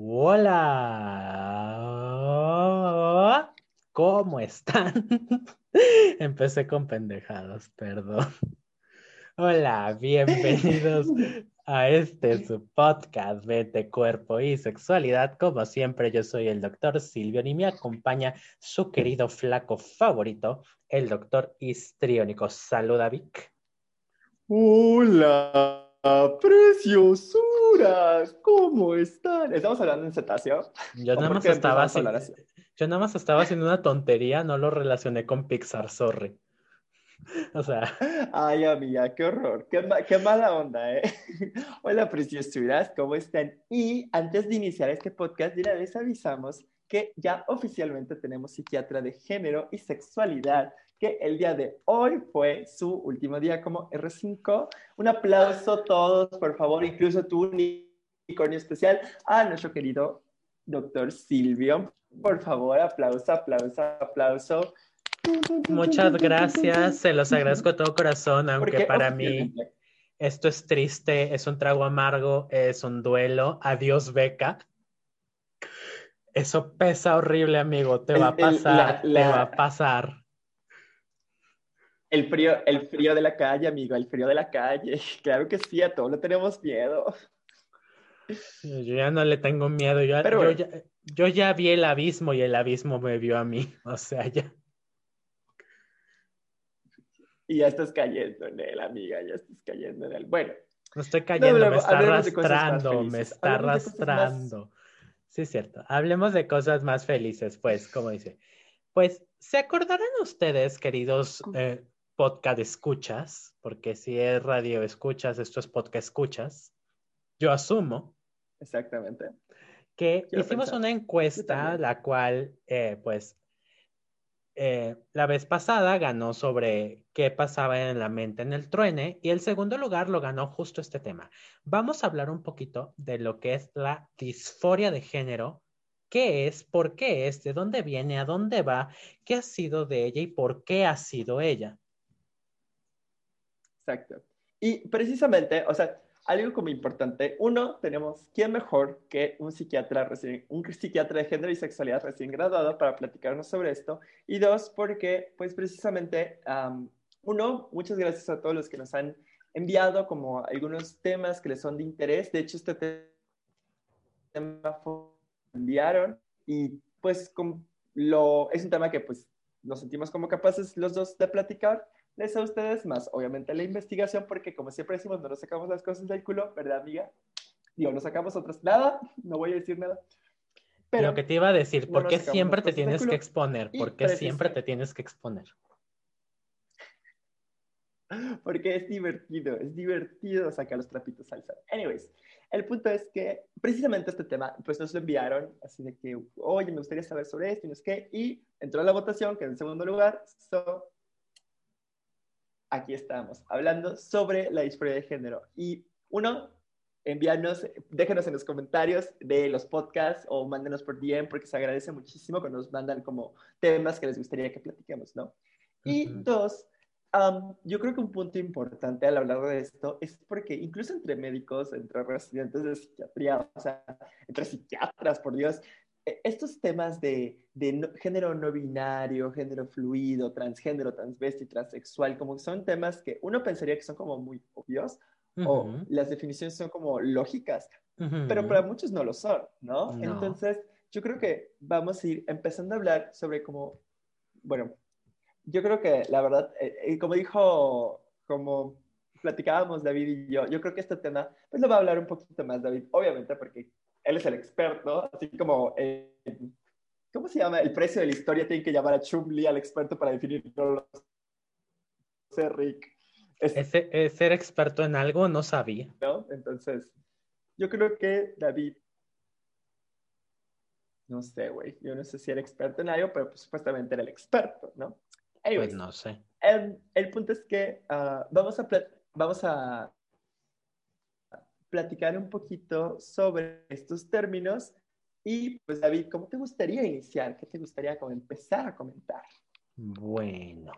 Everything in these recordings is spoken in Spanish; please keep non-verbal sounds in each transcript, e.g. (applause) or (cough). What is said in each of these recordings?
Hola. ¿Cómo están? (laughs) Empecé con pendejadas, perdón. Hola, bienvenidos a este su podcast Vete Cuerpo y Sexualidad. Como siempre, yo soy el doctor Silvio y me acompaña su querido flaco favorito, el doctor histriónico. Saluda, Vic. Hola. Preciosuras, ¿cómo están? ¿Estamos hablando en cetáceo? Yo nada más estaba haciendo, yo nada más estaba haciendo una tontería, no lo relacioné con Pixar, sorry. O sea. Ay, amiga, qué horror, qué, qué mala onda, ¿eh? (laughs) Hola, preciosuras, ¿cómo están? Y antes de iniciar este podcast, les avisamos que ya oficialmente tenemos psiquiatra de género y sexualidad que el día de hoy fue su último día como R5. Un aplauso todos, por favor, incluso tu unicornio especial a nuestro querido doctor Silvio. Por favor, aplauso, aplauso, aplauso. Muchas gracias, se los agradezco de todo corazón, aunque para mí esto es triste, es un trago amargo, es un duelo. Adiós, beca. Eso pesa horrible, amigo. Te va a pasar, te va a pasar. El frío, el frío de la calle, amigo, el frío de la calle. (laughs) Claro que sí, a todos le tenemos miedo. Yo ya no le tengo miedo, yo, yo, ya, vi el abismo y el abismo me vio a mí, (laughs) o sea, ya. Y ya estás cayendo en él, amiga, ya estás cayendo en él. Bueno. No estoy cayendo, me está arrastrando, me está arrastrando. Sí, es cierto. Hablemos de cosas más felices, pues, como dice. Pues, ¿se acordarán ustedes, queridos eh, podcast escuchas, porque si es radio escuchas, esto es podcast escuchas, yo asumo. Exactamente. Que hicimos una encuesta, la cual, eh, pues, eh, la vez pasada ganó sobre qué pasaba en la mente en el truene y el segundo lugar lo ganó justo este tema. Vamos a hablar un poquito de lo que es la disforia de género, qué es, por qué es, de dónde viene, a dónde va, qué ha sido de ella y por qué ha sido ella. Exacto. Y precisamente, o sea, algo como importante, uno, tenemos quién mejor que un psiquiatra recién, un psiquiatra de género y sexualidad recién graduado para platicarnos sobre esto. Y dos, porque, pues precisamente, uno, muchas gracias a todos los que nos han enviado como algunos temas que les son de interés. De hecho, este tema fue enviaron y pues lo, es un tema que pues nos sentimos como capaces los dos de platicar les a ustedes, más obviamente la investigación, porque como siempre decimos, no nos sacamos las cosas del culo, ¿verdad, amiga? Digo, no sacamos otras, nada, no voy a decir nada. Pero Lo que te iba a decir, ¿por qué siempre te tienes que exponer? ¿Por qué siempre te tienes que exponer? Porque es divertido, es divertido sacar los trapitos al sol. Anyways, el punto es que precisamente este tema, pues nos lo enviaron, así de que, oye, me gustaría saber sobre esto y no es qué, y entró a la votación, que en segundo lugar, so, aquí estamos, hablando sobre la disforia de género. Y uno, envíanos, déjenos en los comentarios de los podcasts o mándenos por DM porque se agradece muchísimo cuando nos mandan como temas que les gustaría que platiquemos, ¿no? Y dos, yo creo que un punto importante al hablar de esto es porque incluso entre médicos, entre residentes de psiquiatría, o sea, entre psiquiatras, por Dios, estos temas de, género no binario, género fluido, transgénero, transvesti, transexual, como son temas que uno pensaría que son como muy obvios o las definiciones son como lógicas, pero para muchos no lo son, ¿no? Entonces, yo creo que vamos a ir empezando a hablar sobre cómo, bueno, yo creo que la verdad, eh, eh, como dijo, como platicábamos David y yo, yo creo que este tema, pues lo va a hablar un poquito más David, obviamente, porque él es el experto, así como, eh, ¿cómo se llama? El precio de la historia tiene que llamar a Chumli al experto para definirlo. Ser Rick. Es, ser experto en algo no sabía. ¿No? Entonces, yo creo que David, no sé, güey, yo no sé si era experto en algo, pero pues, supuestamente era el experto, ¿no? pues no sé. El, punto es que ah, vamos, a vamos a platicar un poquito sobre estos términos. Y pues David, ¿cómo te gustaría iniciar? ¿Qué te gustaría como empezar a comentar? Bueno,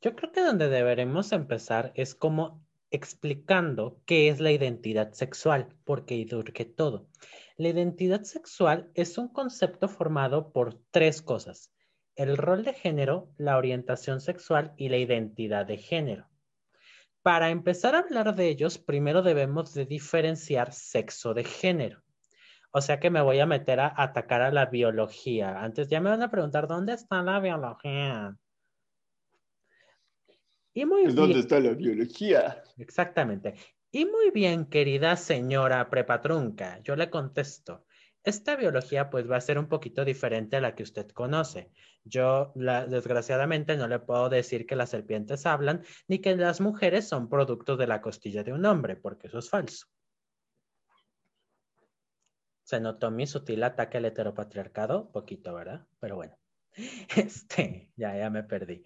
yo creo que donde deberemos empezar es como explicando qué es la identidad sexual, porque durque todo. La identidad sexual es un concepto formado por tres cosas. El rol de género, la orientación sexual y la identidad de género. Para empezar a hablar de ellos, primero debemos de diferenciar sexo de género. O sea que me voy a meter a atacar a la biología. Antes ya me van a preguntar, ¿dónde está la biología? Y muy bien. ¿Dónde está la biología? Exactamente. Y muy bien, querida señora prepatrunca, yo le contesto. Esta biología pues va a ser un poquito diferente a la que usted conoce. Yo desgraciadamente no le puedo decir que las serpientes hablan ni que las mujeres son productos de la costilla de un hombre, porque eso es falso. Se notó mi sutil ataque al heteropatriarcado, poquito, ¿verdad? Pero bueno, (laughs) este, ya, ya me perdí.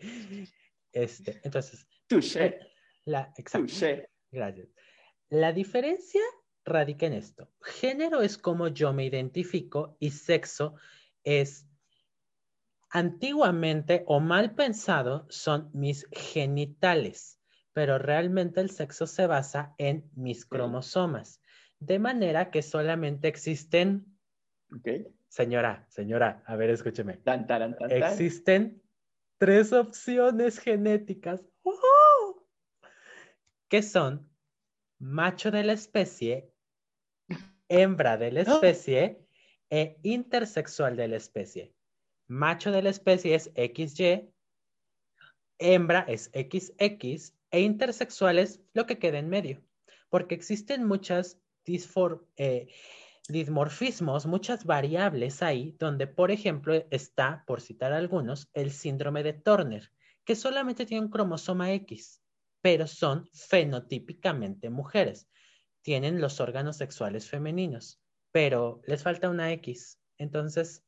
Este, entonces. Touché. La, exacto. Gracias. La diferencia radica en esto. Género es como yo me identifico y sexo es antiguamente o mal pensado son mis genitales, pero realmente el sexo se basa en mis cromosomas, de manera que solamente existen, señora, señora, a ver, escúcheme, existen tres opciones genéticas, que son macho de la especie, hembra de la especie e intersexual de la especie. Macho de la especie es XY, hembra es XX e intersexual es lo que queda en medio, porque existen muchas eh, dismorfismos, muchas variables ahí, donde por ejemplo está, por citar algunos, el síndrome de Turner, que solamente tiene un cromosoma X, pero son fenotípicamente mujeres tienen los órganos sexuales femeninos, pero les falta una X. Entonces,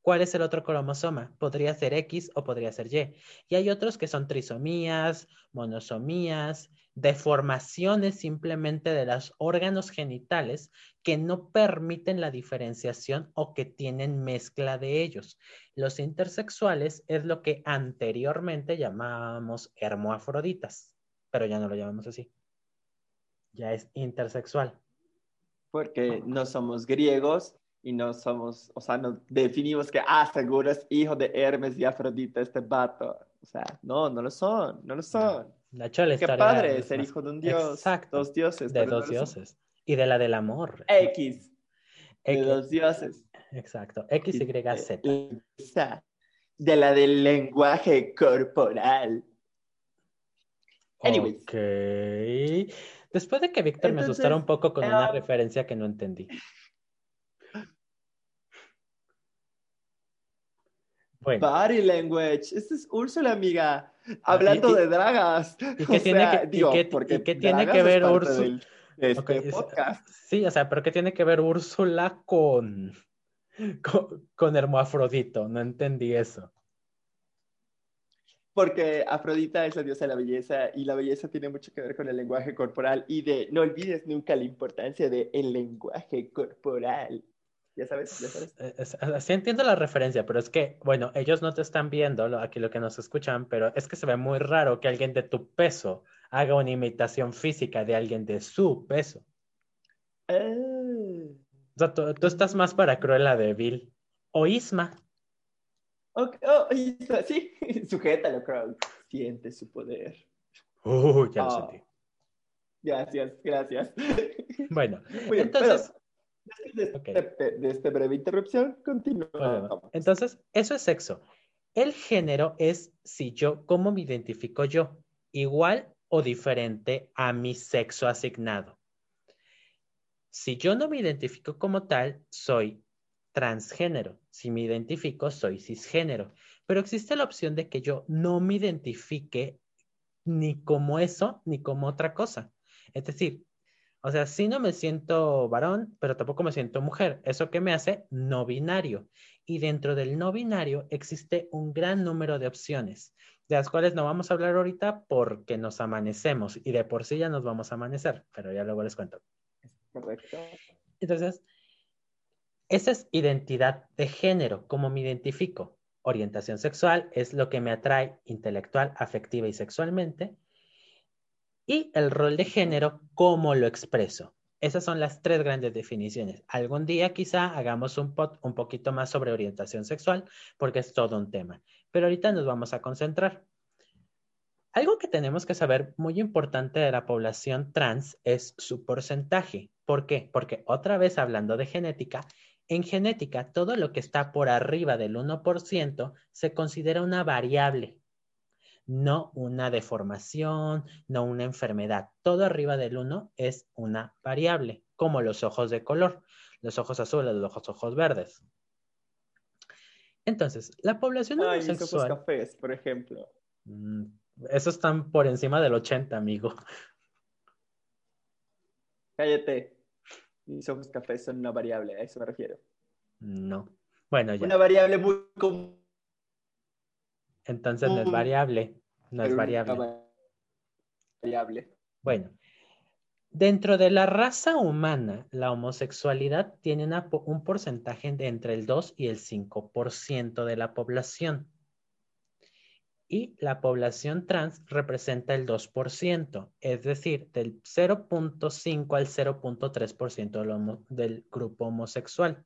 ¿cuál es el otro cromosoma? Podría ser X o podría ser Y. Y hay otros que son trisomías, monosomías, deformaciones simplemente de los órganos genitales que no permiten la diferenciación o que tienen mezcla de ellos. Los intersexuales es lo que anteriormente llamábamos hermoafroditas, pero ya no lo llamamos así ya es intersexual. Porque no somos griegos y no somos, o sea, no definimos que, ah, seguro es hijo de Hermes y Afrodita este vato. O sea, no, no lo son, no lo son. La Qué padre ser hijo de un dios. Exacto. Dos dioses. De dos dioses. Y de la del amor. X. De dos dioses. Exacto. X, Y, Z. De la del lenguaje corporal. Anyways. Ok. Después de que Víctor me asustara un poco con una referencia que no entendí. Bueno. Body language. Esta es Úrsula, amiga. Hablando de dragas. ¿Y qué tiene, que, tiene que ver Úrsula? Este podcast. Sí, o sea, pero ¿qué tiene que ver Úrsula con, con, con Hermoafrodito? No entendí eso. Porque Afrodita es la diosa de la belleza y la belleza tiene mucho que ver con el lenguaje corporal y de no olvides nunca la importancia del el lenguaje corporal. Ya sabes, ya sabes. Eh, sí entiendo la referencia, pero es que, bueno, ellos no te están viendo, aquí lo que nos escuchan, pero es que se ve muy raro que alguien de tu peso haga una imitación física de alguien de su peso. Ah. O sea, tú, tú, estás más para Cruella de Vil o Isma. Okay. Oh, sí, (laughs) sujétalo, Crow. Siente su poder. Uh, ya lo oh. sentí. Gracias, gracias. (laughs) Bueno, entonces. después de, esta breve interrupción, continúa. entonces, eso es sexo. El género es si yo, cómo me identifico yo, igual o diferente a mi sexo asignado. Si yo no me identifico como tal, soy transgénero. Si me identifico, soy cisgénero. Pero existe la opción de que yo no me identifique ni como eso, ni como otra cosa. Es decir, o sea, sí no me siento varón, pero tampoco me siento mujer. Eso que me hace no binario. Y dentro del no binario existe un gran número de opciones, de las cuales no vamos a hablar ahorita porque nos amanecemos y de por sí ya nos vamos a amanecer, pero ya luego les cuento. Correcto. Entonces, esa es identidad de género, cómo me identifico. Orientación sexual es lo que me atrae intelectual, afectiva y sexualmente. Y el rol de género, cómo lo expreso. Esas son las tres grandes definiciones. Algún día quizá hagamos un, un poquito más sobre orientación sexual porque es todo un tema. Pero ahorita nos vamos a concentrar. Algo que tenemos que saber muy importante de la población trans es su porcentaje. ¿Por qué? Porque otra vez hablando de genética, en genética todo lo que está por arriba del 1% se considera una variable, no una deformación, no una enfermedad. Todo arriba del 1 es una variable, como los ojos de color, los ojos azules, los ojos, ojos verdes. Entonces, la población Ay, homosexual... ojos cafés, por ejemplo. Mm, esos están por encima del 80, amigo. Cállate. Mis ojos cafés son una variable, a eso me refiero. No. Bueno, ya. Una variable muy común. Entonces no es variable. No es variable. Variable. Bueno. Dentro de la raza humana, la homosexualidad tiene un porcentaje de entre el 2 y el 5% de la población y la población trans representa el 2%, es decir, del 0.5 al 0.3% del grupo homosexual,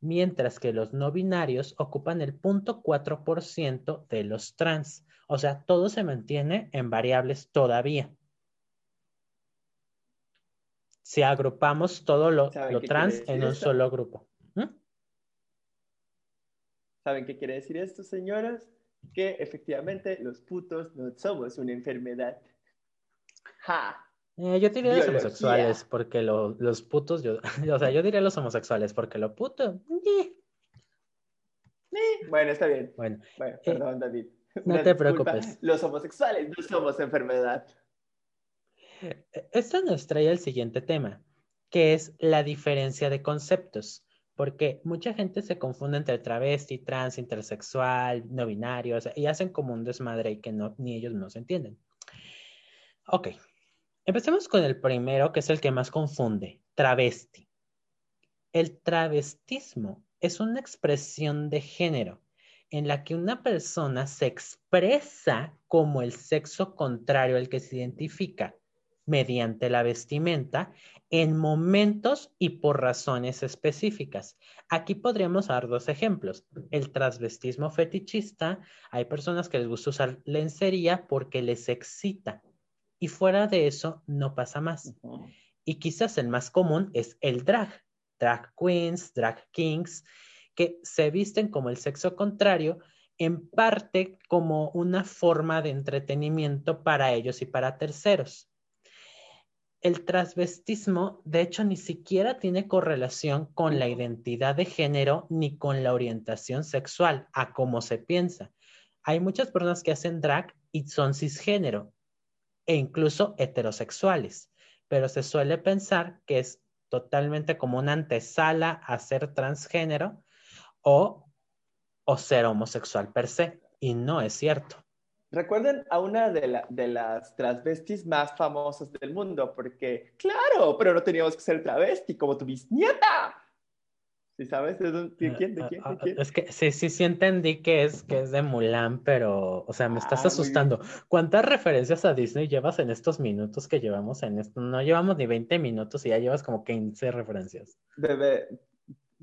mientras que los no binarios ocupan el 0.4% de los trans. O sea, todo se mantiene en variables todavía. Si agrupamos todo lo, trans en un solo grupo. ¿Mm? ¿Saben qué quiere decir esto, señoras? Que efectivamente los putos no somos una enfermedad. Ja. Eh, yo diría los homosexuales porque los putos, yo, (laughs) o sea, yo diría los homosexuales porque lo puto. (laughs) Bueno, está bien. Bueno, bueno perdón, David. No te preocupes. Los homosexuales no somos enfermedad. Eh, esto nos trae al siguiente tema, que es la diferencia de conceptos porque mucha gente se confunde entre travesti, trans, intersexual, no binario, y hacen como un desmadre y que ni ellos no se entienden. Ok, empecemos con el primero, que es el que más confunde, travesti. El travestismo es una expresión de género en la que una persona se expresa como el sexo contrario al que se identifica mediante la vestimenta en momentos y por razones específicas. Aquí podríamos dar dos ejemplos. El transvestismo fetichista, hay personas que les gusta usar lencería porque les excita y fuera de eso no pasa más. Y quizás el más común es el drag, drag queens, drag kings, que se visten como el sexo contrario, en parte como una forma de entretenimiento para ellos y para terceros el transvestismo, de hecho, ni siquiera tiene correlación con la identidad de género ni con la orientación sexual, a como se piensa. Hay muchas personas que hacen drag y son cisgénero e incluso heterosexuales, pero se suele pensar que es totalmente como una antesala a ser transgénero o, o ser homosexual per se, y no es cierto. Recuerden a una de, de, las transvestis más famosas del mundo, porque, claro, pero no teníamos que ser travesti como tu bisnieta. ¿Sí sabes de, quién? ¿De ah, quién? Ah, ah, es que sí, sí, sí entendí que es, que es de Mulan, pero, o sea, me estás asustando. ¿Cuántas referencias a Disney llevas en estos minutos que llevamos en esto? No llevamos ni 20 minutos y ya llevas como 15 referencias. Bebé,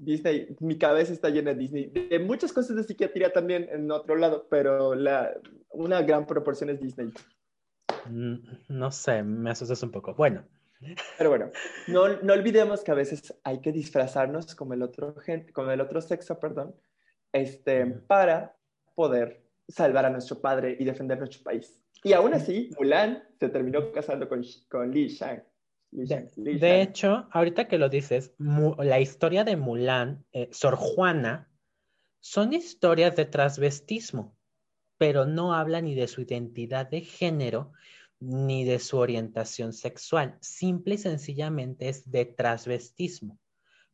Disney, mi cabeza está llena de Disney. De muchas cosas de psiquiatría también en otro lado, pero la, una gran proporción es Disney. Mm, no sé, me asustas un poco. Bueno. Pero bueno, no, no olvidemos que a veces hay que disfrazarnos como el otro, como el otro sexo, perdón, este, para poder salvar a nuestro padre y defender nuestro país. Y aún así, Mulan se terminó casando con, con Li Shang. De, hecho, ahorita que lo dices, la historia de Mulan, eh, Sor Juana, son historias de transvestismo, pero no habla ni de su identidad de género ni de su orientación sexual. Simple y sencillamente es de transvestismo,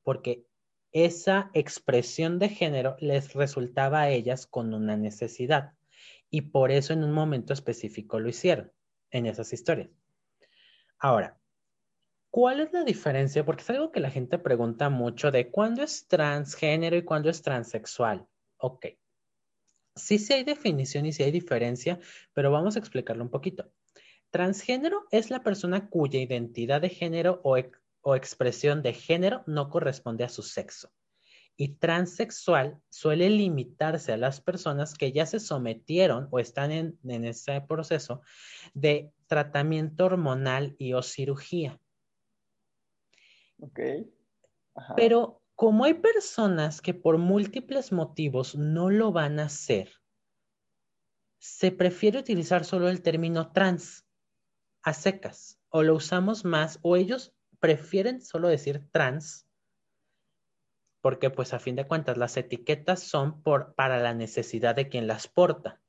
porque esa expresión de género les resultaba a ellas con una necesidad y por eso en un momento específico lo hicieron en esas historias. Ahora, ¿Cuál es la diferencia? Porque es algo que la gente pregunta mucho de cuándo es transgénero y cuándo es transexual. Ok. Sí, sí hay definición y sí hay diferencia, pero vamos a explicarlo un poquito. Transgénero es la persona cuya identidad de género o, o expresión de género no corresponde a su sexo. Y transexual suele limitarse a las personas que ya se sometieron o están en, ese proceso de tratamiento hormonal y o cirugía. Ok. Pero como hay personas que por múltiples motivos no lo van a hacer, se prefiere utilizar solo el término trans a secas o lo usamos más o ellos prefieren solo decir trans porque pues a fin de cuentas las etiquetas son por, para la necesidad de quien las porta.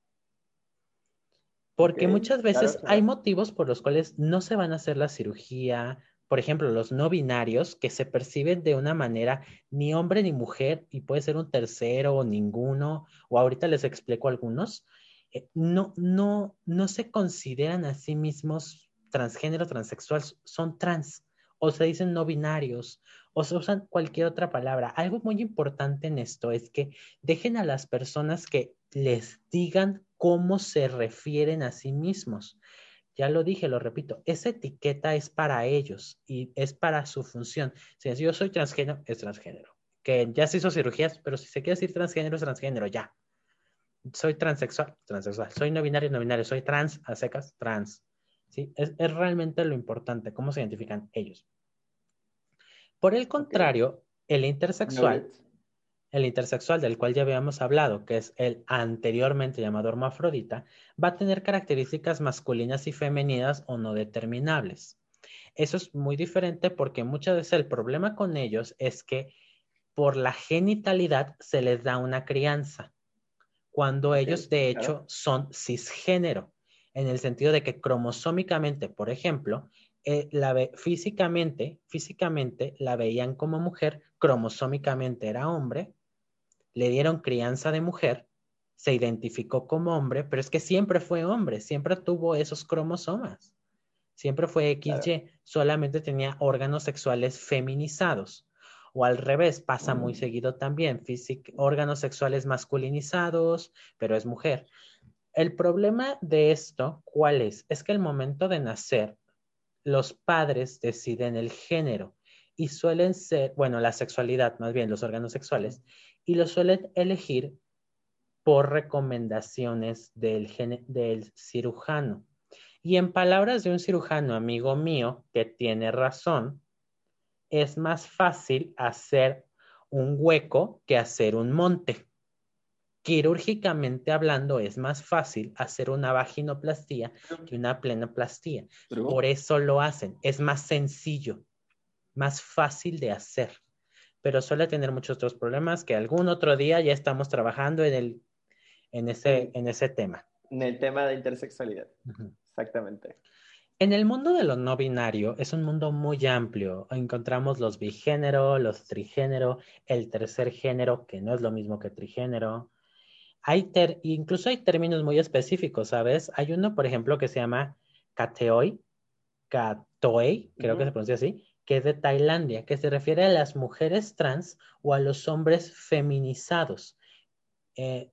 Porque muchas veces hay motivos por los cuales no se van a hacer la cirugía, por ejemplo, los no binarios que se perciben de una manera ni hombre ni mujer y puede ser un tercero o ninguno, o ahorita les explico algunos, eh, no, no, no se consideran a sí mismos transgénero, transexual, son trans, o se dicen no binarios, o se usan cualquier otra palabra. Algo muy importante en esto es que dejen a las personas que les digan cómo se refieren a sí mismos. Ya lo dije, lo repito, esa etiqueta es para ellos y es para su función. Si yo soy transgénero, es transgénero. Que ya se hizo cirugías, pero si se quiere decir transgénero, es transgénero, ya soy transexual, transexual, soy no binario, no binario, soy trans, a secas, trans. ¿sí? Es, realmente lo importante, cómo se identifican ellos. Por el contrario, el intersexual, el intersexual del cual ya habíamos hablado, que es el anteriormente llamado hermafrodita, va a tener características masculinas y femeninas o no determinables. Eso es muy diferente porque muchas veces el problema con ellos es que por la genitalidad se les da una crianza cuando ellos de hecho son cisgénero, en el sentido de que cromosómicamente, por ejemplo, eh, la físicamente, físicamente la veían como mujer, cromosómicamente era hombre, le dieron crianza de mujer, se identificó como hombre, pero es que siempre fue hombre, siempre tuvo esos cromosomas, siempre fue XY, solamente tenía órganos sexuales feminizados. O al revés, pasa muy mm. seguido también, órganos sexuales masculinizados, pero es mujer. El problema de esto, ¿cuál es? Es que el momento de nacer, los padres deciden el género y suelen ser, bueno, la sexualidad, más bien los órganos sexuales, y lo suelen elegir por recomendaciones del, del cirujano. Y en palabras de un cirujano amigo mío, que tiene razón, es más fácil hacer un hueco que hacer un monte. Quirúrgicamente hablando, es más fácil hacer una vaginoplastía que una plenoplastía. Por eso lo hacen. Es más sencillo, más fácil de hacer. Pero suele tener muchos otros problemas que algún otro día ya estamos trabajando en, el, en, ese, en ese tema. En el tema de intersexualidad. Exactamente. En el mundo de lo no binario es un mundo muy amplio. Encontramos los bigénero, los trigénero, el tercer género, que no es lo mismo que trigénero. Hay incluso hay términos muy específicos, ¿sabes? Hay uno, por ejemplo, que se llama kateoi, katoei, creo que se pronuncia así, que de Tailandia, que se refiere a las mujeres trans o a los hombres feminizados. Eh,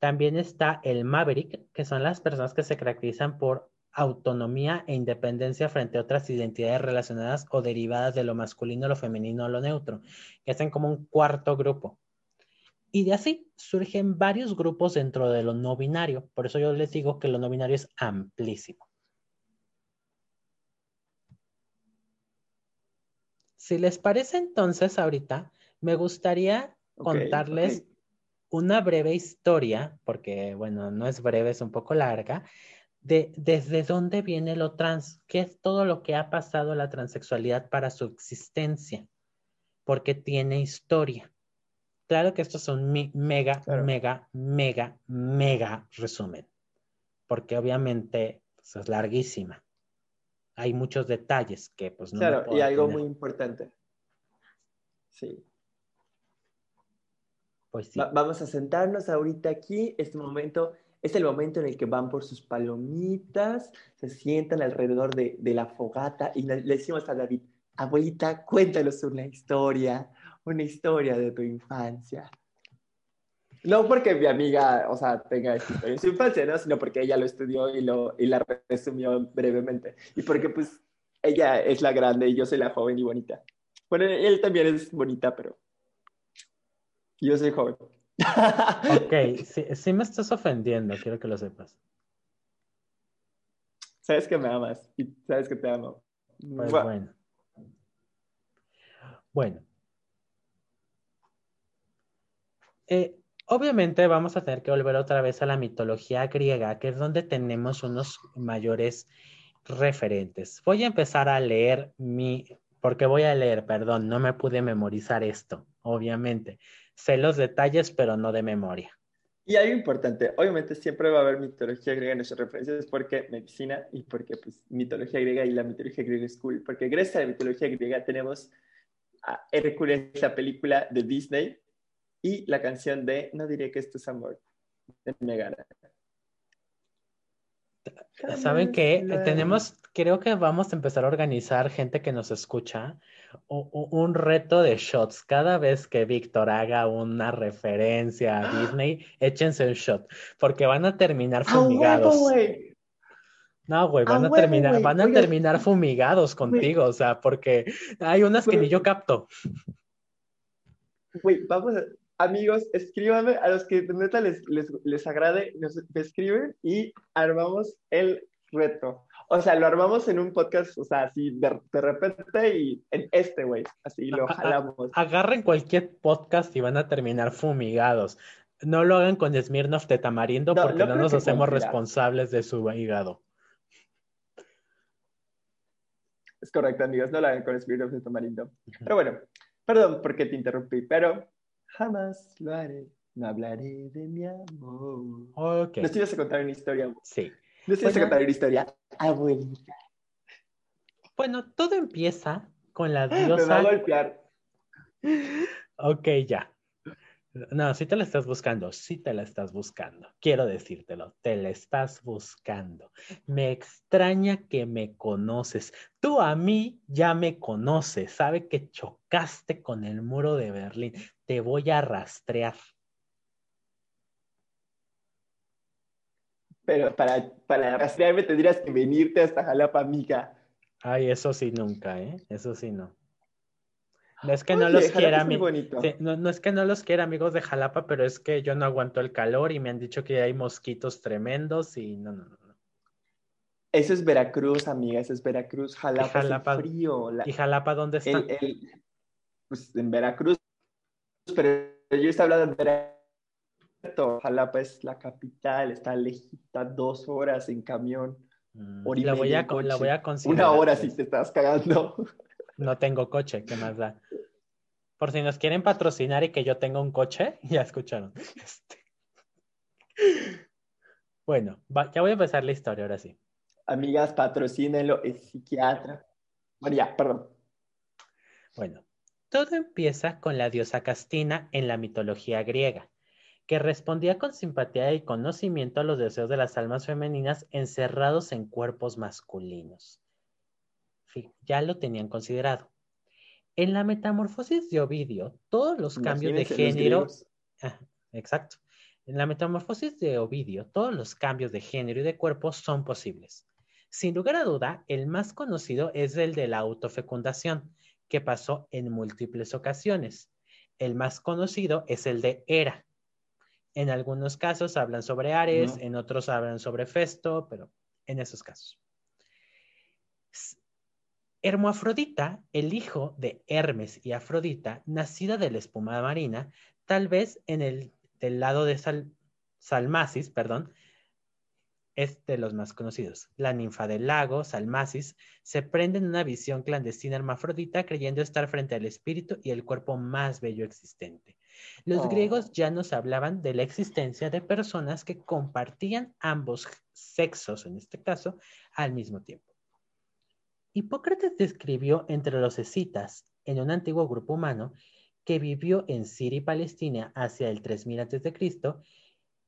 también está el maverick, que son las personas que se caracterizan por autonomía e independencia frente a otras identidades relacionadas o derivadas de lo masculino, lo femenino o lo neutro, que hacen como un cuarto grupo. Y de así surgen varios grupos dentro de lo no binario. Por eso yo les digo que lo no binario es amplísimo. Si les parece entonces ahorita, me gustaría contarles una breve historia, porque bueno, no es breve, es un poco larga, de desde dónde viene lo trans, qué es todo lo que ha pasado la transexualidad para su existencia, porque tiene historia. Claro que esto es un mega, mega, mega, mega resumen, porque obviamente pues, es larguísima. Hay muchos detalles que pues no. Claro, y algo muy importante. Sí. Pues sí. vamos a sentarnos ahorita aquí, este momento es el momento en el que van por sus palomitas, se sientan alrededor de, la fogata y le, decimos a David, abuelita, cuéntanos una historia, una historia de tu infancia. No porque mi amiga, o sea, tenga esta historia en su infancia, ¿no? Sino porque ella lo estudió y, lo, y la resumió brevemente. Y porque, pues, ella es la grande y yo soy la joven y bonita. Bueno, él también es bonita, pero yo soy joven. Ok, (laughs) sí, me estás ofendiendo, quiero que lo sepas. Sabes que me amas y sabes que te amo. Pues bueno. Bueno. Eh, obviamente vamos a tener que volver otra vez a la mitología griega, que es donde tenemos unos mayores referentes. Voy a empezar a leer mi, porque voy a leer, perdón, no me pude memorizar esto, obviamente. Sé los detalles, pero no de memoria. Y algo importante, obviamente siempre va a haber mitología griega en nuestras referencias porque medicina y porque pues mitología griega y la mitología griega es cool. Porque gracias a la mitología griega tenemos a Hércules, la película de Disney y la canción de No diré que esto es amor de Megara. ¿Saben qué? Tenemos, creo que vamos a empezar a organizar gente que nos escucha un reto de shots. Cada vez que Víctor haga una referencia a (gasps) Disney, échense un shot, porque van a terminar fumigados. no, güey, van a, terminar, van a terminar fumigados contigo, o sea, porque hay unas que ni yo capto. Güey, vamos a, amigos, escríbanme a los que neta les, les, agrade, nos escriben y armamos el reto. O sea, lo armamos en un podcast, o sea, así de, repente y en este, güey, así lo jalamos. Agarren cualquier podcast y van a terminar fumigados. No lo hagan con Smirnoff de tamarindo porque no, nos hacemos responsables de su hígado. Es correcto, amigos, no lo hagan con Smirnoff de tamarindo. Pero bueno, perdón porque te interrumpí, pero jamás lo haré. No hablaré de mi amor. Ok. ¿Nos ibas a contar una historia? Sí. ¿Nos ibas a contar una historia? Abuelita. Bueno, todo empieza con la diosa. (laughs) Me va a golpear. Ok, ya. No, sí te la estás buscando, sí te la estás buscando. Quiero decírtelo, te la estás buscando. Me extraña que me conoces. Tú a mí ya me conoces. Sabe que chocaste con el muro de Berlín. Te voy a rastrear. Pero para, para rastrearme tendrías que venirte hasta Jalapa, amiga. Ay, eso sí nunca, ¿eh? Eso sí no. No es que no los quiera, no, es que no los quiera amigos de Jalapa, pero es que yo no aguanto el calor y me han dicho que hay mosquitos tremendos y no, no, no. Eso es Veracruz, amiga, eso es Veracruz. Jalapa, es frío. ¿Y Jalapa dónde está? pues en Veracruz, pero yo estaba hablando de Veracruz. Jalapa es la capital, está lejita, dos horas en camión. Mm, la, voy a, la voy a Una hora si te estás cagando. No tengo coche, ¿qué más da? Por si nos quieren patrocinar y que yo tenga un coche, (laughs) ya escucharon. Este. Bueno, ya voy a empezar la historia ahora sí. Amigas, patrocínenlo, es psiquiatra. Bueno, ya, perdón. Bueno, todo empieza con la diosa Castina en la mitología griega, que respondía con simpatía y conocimiento a los deseos de las almas femeninas encerrados en cuerpos masculinos ya lo tenían considerado. En la metamorfosis de Ovidio, todos los cambios de género... Ah, exacto. En la metamorfosis de Ovidio, todos los cambios de género y de cuerpo son posibles. Sin lugar a duda, el más conocido es el de la autofecundación, que pasó en múltiples ocasiones. El más conocido es el de Hera. En algunos casos hablan sobre Ares, en otros hablan sobre Festo, pero en esos casos. Hermoafrodita, el hijo de Hermes y Afrodita, nacida de la espuma marina, tal vez en el del lado de Salmasis, perdón, es de los más conocidos. La ninfa del lago, Salmasis, se prende en una visión clandestina hermafrodita creyendo estar frente al espíritu y el cuerpo más bello existente. Los griegos oh. ya nos hablaban de la existencia de personas que compartían ambos sexos, en este caso, al mismo tiempo. Hipócrates describió entre los escitas, en un antiguo grupo humano que vivió en Siria y Palestina hacia el 3000 a.C.,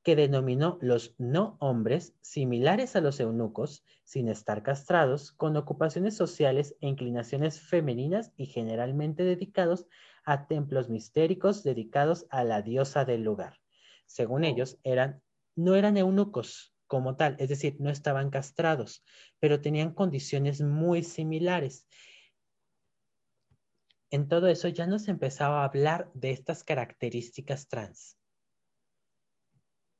que denominó los no hombres similares a los eunucos, sin estar castrados, con ocupaciones sociales e inclinaciones femeninas y generalmente dedicados a templos mistéricos dedicados a la diosa del lugar. Según ellos, eran, no eran eunucos, como tal, es decir, no estaban castrados, pero tenían condiciones muy similares. En todo eso ya nos empezaba a hablar de estas características trans.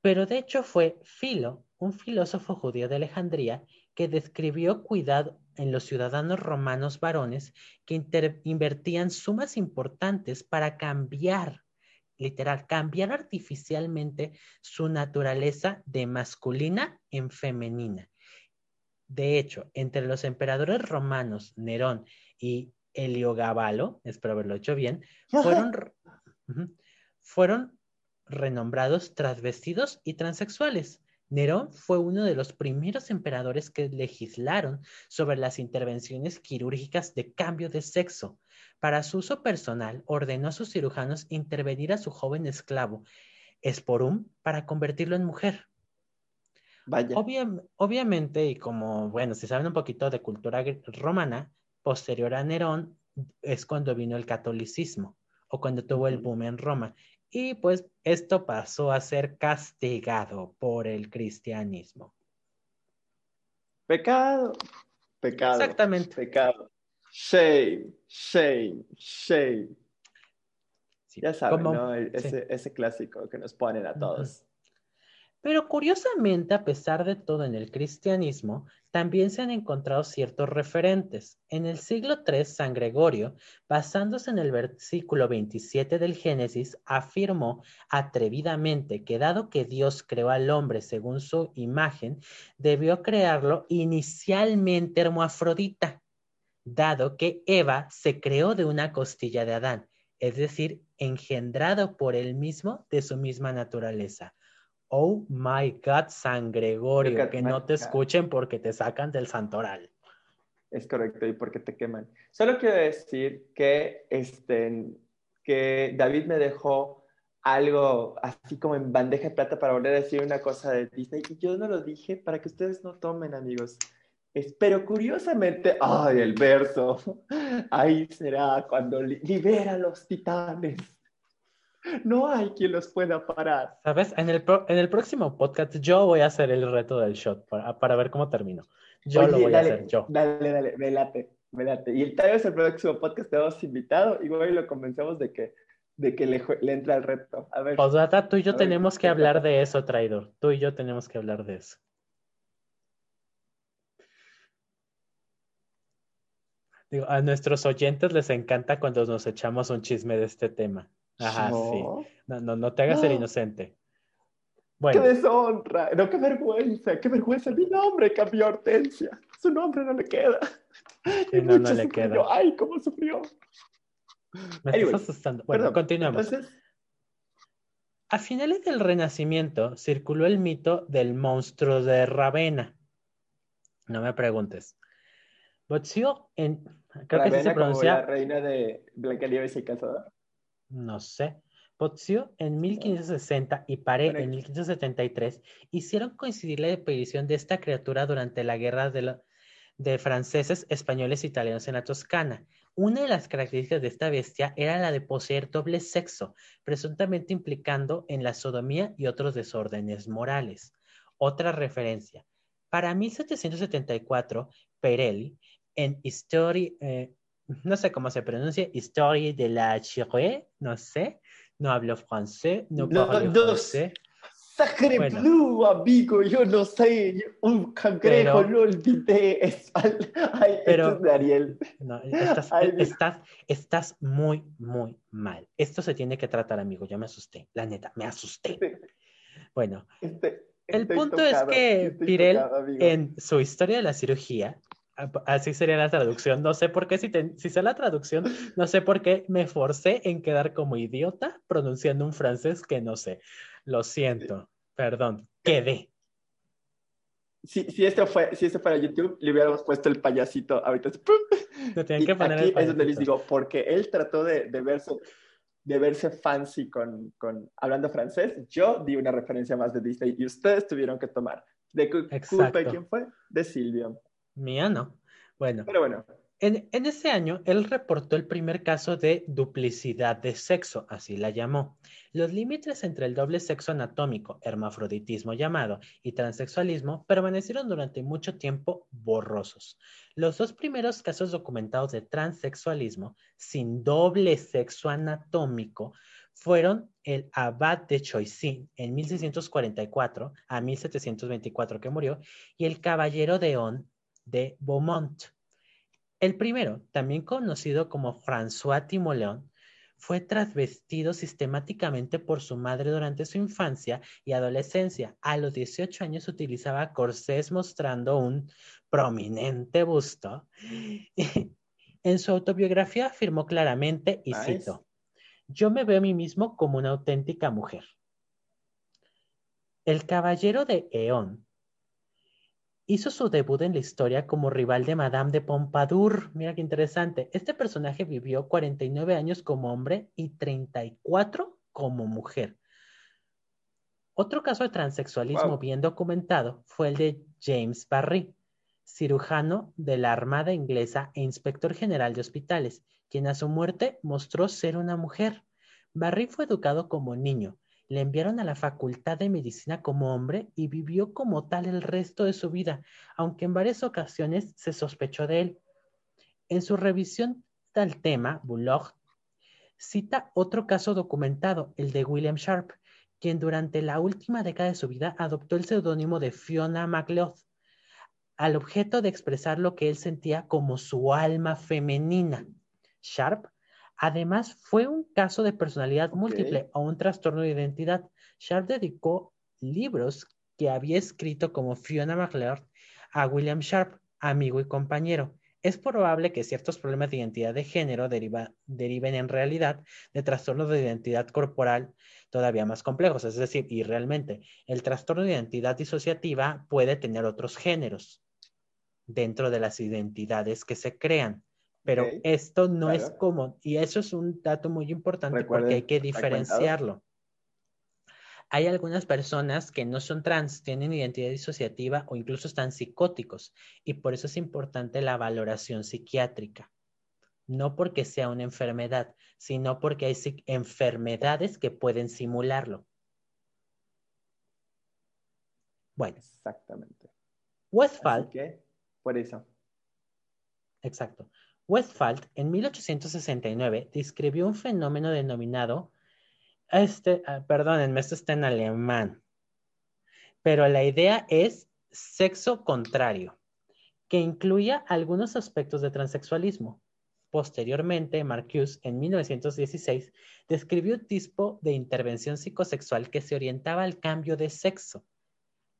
Pero de hecho fue Filo, un filósofo judío de Alejandría, que describió cuidado en los ciudadanos romanos varones que invertían sumas importantes para cambiar, literal, cambiar artificialmente su naturaleza de masculina en femenina. De hecho, entre los emperadores romanos Nerón y Heliogabalo, espero haberlo hecho bien, fueron, (laughs) fueron renombrados transvestidos y transexuales. Nerón fue uno de los primeros emperadores que legislaron sobre las intervenciones quirúrgicas de cambio de sexo. Para su uso personal, ordenó a sus cirujanos intervenir a su joven esclavo, Esporum, para convertirlo en mujer. Vaya. obviamente, y como, bueno, si saben un poquito de cultura romana, posterior a Nerón es cuando vino el catolicismo o cuando tuvo el boom en Roma. Y pues esto pasó a ser castigado por el cristianismo. Pecado, pecado. Exactamente. Pecado. Shame, shame, shame. ya saben, ¿no? Ese, ese, clásico que nos ponen a todos. Pero curiosamente, a pesar de todo en el cristianismo, también se han encontrado ciertos referentes. En el siglo III, San Gregorio, basándose en el versículo 27 del Génesis, afirmó atrevidamente que dado que Dios creó al hombre según su imagen, debió crearlo inicialmente hermafrodita, dado que Eva se creó de una costilla de Adán, es decir, engendrado por él mismo de su misma naturaleza. Oh my God, San Gregorio, que no te escuchen porque te sacan del santoral. Es correcto, y porque te queman. Solo quiero decir que, este, que David me dejó algo así como en bandeja de plata para volver a decir una cosa de Disney, y yo no lo dije para que ustedes no tomen, amigos. Pero curiosamente, ay, el verso, ahí será cuando libera a los titanes. No hay quien los pueda parar. ¿Sabes? En el, en el próximo podcast yo voy a hacer el reto del shot para, para ver cómo termino. Yo lo voy a hacer yo. Dale, dale, velate, velate. Y tal vez el próximo podcast te hemos invitado y hoy lo convencemos de que, de que le, le entra el reto. A ver. tú y yo tenemos que hablar de eso, traidor. Tú y yo tenemos que hablar de eso. Digo, a nuestros oyentes les encanta cuando nos echamos un chisme de este tema. Ajá, sí. No, no, no te hagas el inocente. Bueno. ¡Qué deshonra! No, qué vergüenza, qué vergüenza. Mi nombre cambió Hortensia. Su nombre no le queda. Y no, no le queda. ¡Ay, cómo sufrió! Me estás asustando. Bueno, continuamos. A finales del Renacimiento circuló el mito del monstruo de Ravenna. No me preguntes. Bozio en... Creo que se pronuncia... Como la reina de Blancanieves y Casada. No sé. Pozio en 1560 y Paré en 1573 hicieron coincidir la aparición de esta criatura durante la guerra de, de franceses, españoles e italianos en la Toscana. Una de las características de esta bestia era la de poseer doble sexo, presuntamente implicando en la sodomía y otros desórdenes morales. Otra referencia. Para 1774, Perelli, en History, eh, no sé cómo se pronuncia, Historia de la Chiré, no sé, no hablo francés, no, parlo francés. Sacre bueno. blue, amigo, yo no sé, un cangrejo, no olvidé, es, ay, pero, es de Ariel. No, estás, (laughs) estás, estás, muy, muy mal. Esto se tiene que tratar, amigo, yo me asusté, la neta, me asusté. Bueno, este, el punto es que Pirel, en su historia de la cirugía, Así sería la traducción. No sé por qué, si, si sé la traducción, no sé por qué me forcé en quedar como idiota pronunciando un francés que no sé. Lo siento, perdón, quedé. Si, si, esto fue, si esto fuera YouTube, le hubiéramos puesto el payasito ahorita. Te tienen que poner aquí es donde les digo, porque él trató de, de verse de verse fancy con, con, hablando francés, yo di una referencia más de Disney y ustedes tuvieron que tomar. ¿De culpa de quién fue? De Silvio. Mía no. Bueno. Pero bueno. En, ese año, él reportó el primer caso de duplicidad de sexo, así la llamó. Los límites entre el doble sexo anatómico, hermafroditismo llamado, y transexualismo permanecieron durante mucho tiempo borrosos. Los dos primeros casos documentados de transexualismo sin doble sexo anatómico fueron el abad de Choisin en 1644 a 1724 que murió y el caballero de On de Beaumont el primero, también conocido como François Timoleón, fue transvestido sistemáticamente por su madre durante su infancia y adolescencia. A los 18 años utilizaba corsés mostrando un prominente busto. en su autobiografía afirmó claramente, y cito, yo me veo a mí mismo como una auténtica mujer. El caballero de Eón hizo su debut en la historia como rival de Madame de Pompadour. Mira qué interesante. Este personaje vivió 49 años como hombre y 34 como mujer. Otro caso de transexualismo bien documentado fue el de James Barry, cirujano de la Armada inglesa e inspector general de hospitales, quien a su muerte mostró ser una mujer. Barry fue educado como niño le enviaron a la Facultad de Medicina como hombre y vivió como tal el resto de su vida, aunque en varias ocasiones se sospechó de él. En su revisión del tema, Bullock cita otro caso documentado, el de William Sharp, quien durante la última década de su vida adoptó el seudónimo de Fiona MacLeod, al objeto de expresar lo que él sentía como su alma femenina. Sharp Además, fue un caso de personalidad múltiple o un trastorno de identidad. Sharp dedicó libros que había escrito como Fiona MacLeod a William Sharp, amigo y compañero. Es probable que ciertos problemas de identidad de género deriven en realidad de trastornos de identidad corporal todavía más complejos. Es decir, y realmente, el trastorno de identidad disociativa puede tener otros géneros dentro de las identidades que se crean. Pero esto no es común y eso es un dato muy importante porque hay que diferenciarlo. Hay algunas personas que no son trans, tienen identidad disociativa o incluso están psicóticos y por eso es importante la valoración psiquiátrica. No porque sea una enfermedad, sino porque hay enfermedades que pueden simularlo. Bueno. Exactamente. Westphal. por eso. Exacto. Westphal, en 1869, describió un fenómeno denominado, este, ah, perdónenme, esto está en alemán, pero la idea es sexo contrario, que incluía algunos aspectos de transexualismo. Posteriormente, Marcuse, en 1916, describió un tipo de intervención psicosexual que se orientaba al cambio de sexo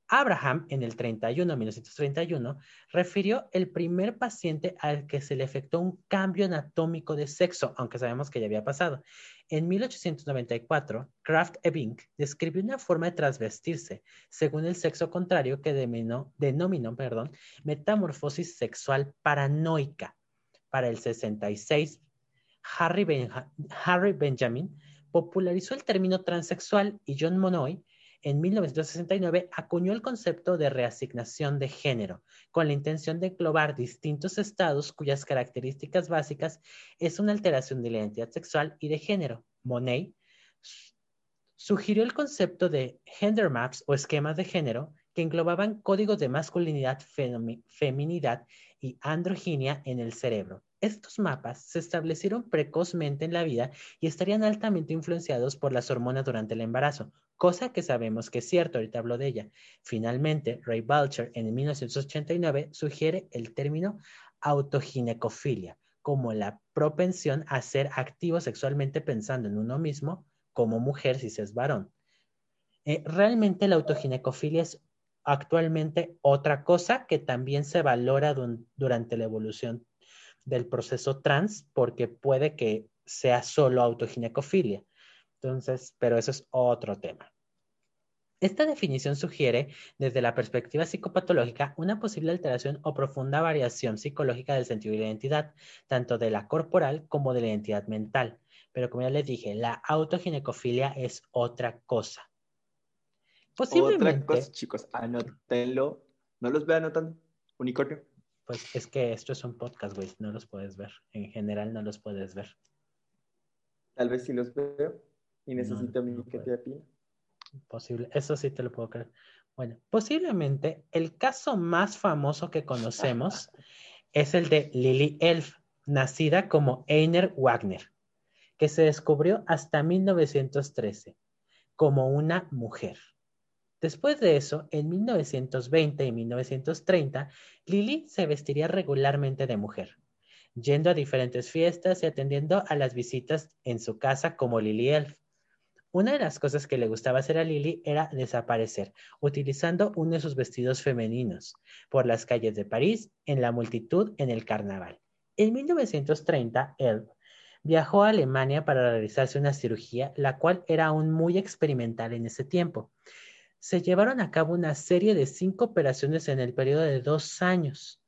Abraham, en el 31, 1931, refirió el primer paciente al que se le efectuó un cambio anatómico de sexo, aunque sabemos que ya había pasado. En 1894, Kraft Ebing describió una forma de transvestirse según el sexo contrario que denominó, perdón, metamorfosis sexual paranoica. Para el 66, Harry, Harry Benjamin popularizó el término transexual y John Monod en 1969 acuñó el concepto de reasignación de género, con la intención de englobar distintos estados cuyas características básicas es una alteración de la identidad sexual y de género. Monet sugirió el concepto de gender maps o esquemas de género que englobaban códigos de masculinidad, feminidad y androginia en el cerebro. Estos mapas se establecieron precozmente en la vida y estarían altamente influenciados por las hormonas durante el embarazo, cosa que sabemos que es cierto, ahorita hablo de ella. Finalmente, Ray Balcher en 1989 sugiere el término autoginecofilia como la propensión a ser activo sexualmente pensando en uno mismo como mujer si se es varón. Eh, realmente la autoginecofilia es actualmente otra cosa que también se valora durante la evolución del proceso trans porque puede que sea solo autoginecofilia. Entonces, pero eso es otro tema. Esta definición sugiere, desde la perspectiva psicopatológica, una posible alteración o profunda variación psicológica del sentido de la identidad, tanto de la corporal como de la identidad mental. Pero como ya les dije, la autoginecofilia es otra cosa. Posiblemente. Otra cosa, chicos, anótenlo. No los veo anotando. Unicornio. Pues es que esto es un podcast, güey, no los puedes ver. En general no los puedes ver. Tal vez sí los veo y necesito mi que te Posible, eso sí te lo puedo creer. Bueno, posiblemente el caso más famoso que conocemos (laughs) es el de Lily Elf, nacida como Einer Wagner, que se descubrió hasta 1913 como una mujer. Después de eso, en 1920 y 1930, Lily se vestiría regularmente de mujer, yendo a diferentes fiestas y atendiendo a las visitas en su casa como Lily Elf. Una de las cosas que le gustaba hacer a Lily era desaparecer, utilizando uno de sus vestidos femeninos, por las calles de París, en la multitud, en el carnaval. En 1930, Elf viajó a Alemania para realizarse una cirugía, la cual era aún muy experimental en ese tiempo. Se llevaron a cabo una serie de cinco operaciones en el periodo de dos años.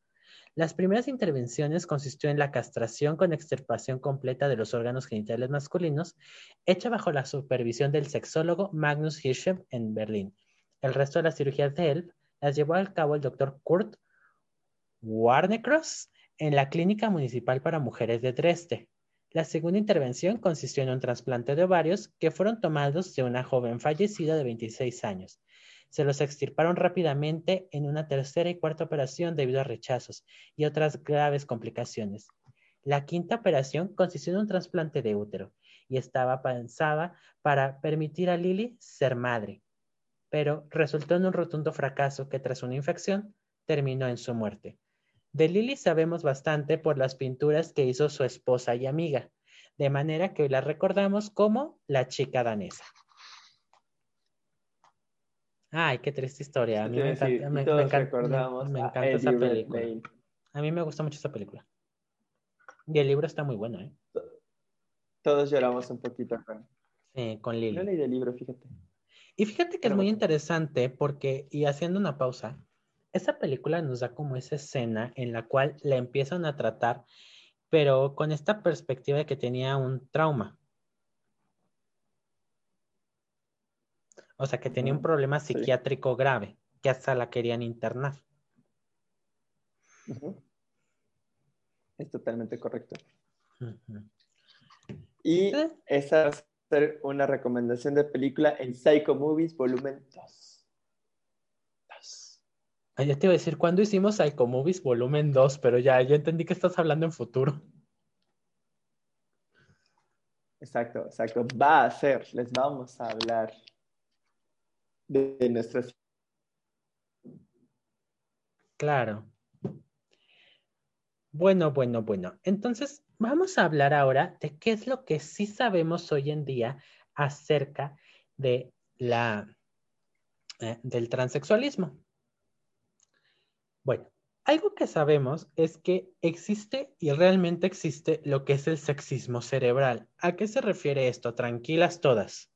Las primeras intervenciones consistió en la castración con extirpación completa de los órganos genitales masculinos, hecha bajo la supervisión del sexólogo Magnus Hirschem en Berlín. El resto de las cirugías de él las llevó a cabo el doctor Kurt Warnecross en la Clínica Municipal para Mujeres de Dresde. La segunda intervención consistió en un trasplante de ovarios que fueron tomados de una joven fallecida de 26 años se los extirparon rápidamente en una tercera y cuarta operación debido a rechazos y otras graves complicaciones. La quinta operación consistió en un trasplante de útero y estaba pensada para permitir a Lily ser madre, pero resultó en un rotundo fracaso que tras una infección terminó en su muerte. De Lily sabemos bastante por las pinturas que hizo su esposa y amiga, de manera que hoy la recordamos como la chica danesa. Ay, qué triste historia. A mí me encanta, me, encanta esa película. A mí me gusta mucho esa película. Y el libro está muy bueno, ¿eh? Todos lloramos un poquito con, sí, con Lily. No leí el libro, fíjate. Y fíjate que es muy interesante porque, y haciendo una pausa, esa película nos da como esa escena en la cual la empiezan a tratar, pero con esta perspectiva de que tenía un trauma. O sea, que tenía un problema psiquiátrico grave, que hasta la querían internar. Es totalmente correcto. Y esa va a ser una recomendación de película en Psycho Movies volumen 2. Ah, ya te iba a decir, ¿cuándo hicimos Psycho Movies volumen 2? Pero ya, ya entendí que estás hablando en futuro. Exacto, exacto. Va a ser, les vamos a hablar de nuestras... Claro. Bueno, bueno, bueno. Entonces, vamos a hablar ahora de qué es lo que sí sabemos hoy en día acerca de la, eh, del transexualismo. Bueno, algo que sabemos es que existe y realmente existe lo que es el sexismo cerebral. ¿A qué se refiere esto? Tranquilas todas.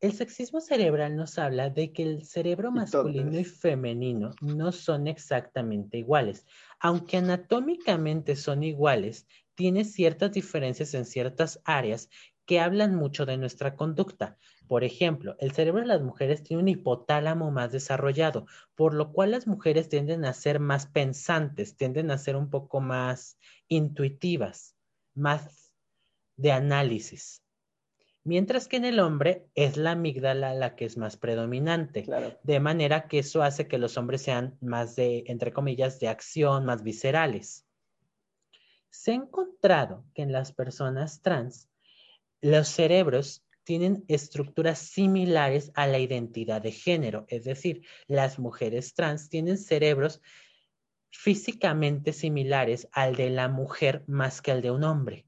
El sexismo cerebral nos habla de que el cerebro masculino y femenino no son exactamente iguales. Aunque anatómicamente son iguales, tiene ciertas diferencias en ciertas áreas que hablan mucho de nuestra conducta. Por ejemplo, el cerebro de las mujeres tiene un hipotálamo más desarrollado, por lo cual las mujeres tienden a ser más pensantes, tienden a ser un poco más intuitivas, más de análisis. Mientras que en el hombre es la amígdala la que es más predominante. De manera que eso hace que los hombres sean más de, entre comillas, de acción, más viscerales. Se ha encontrado que en las personas trans, los cerebros tienen estructuras similares a la identidad de género. Es decir, las mujeres trans tienen cerebros físicamente similares al de la mujer más que al de un hombre.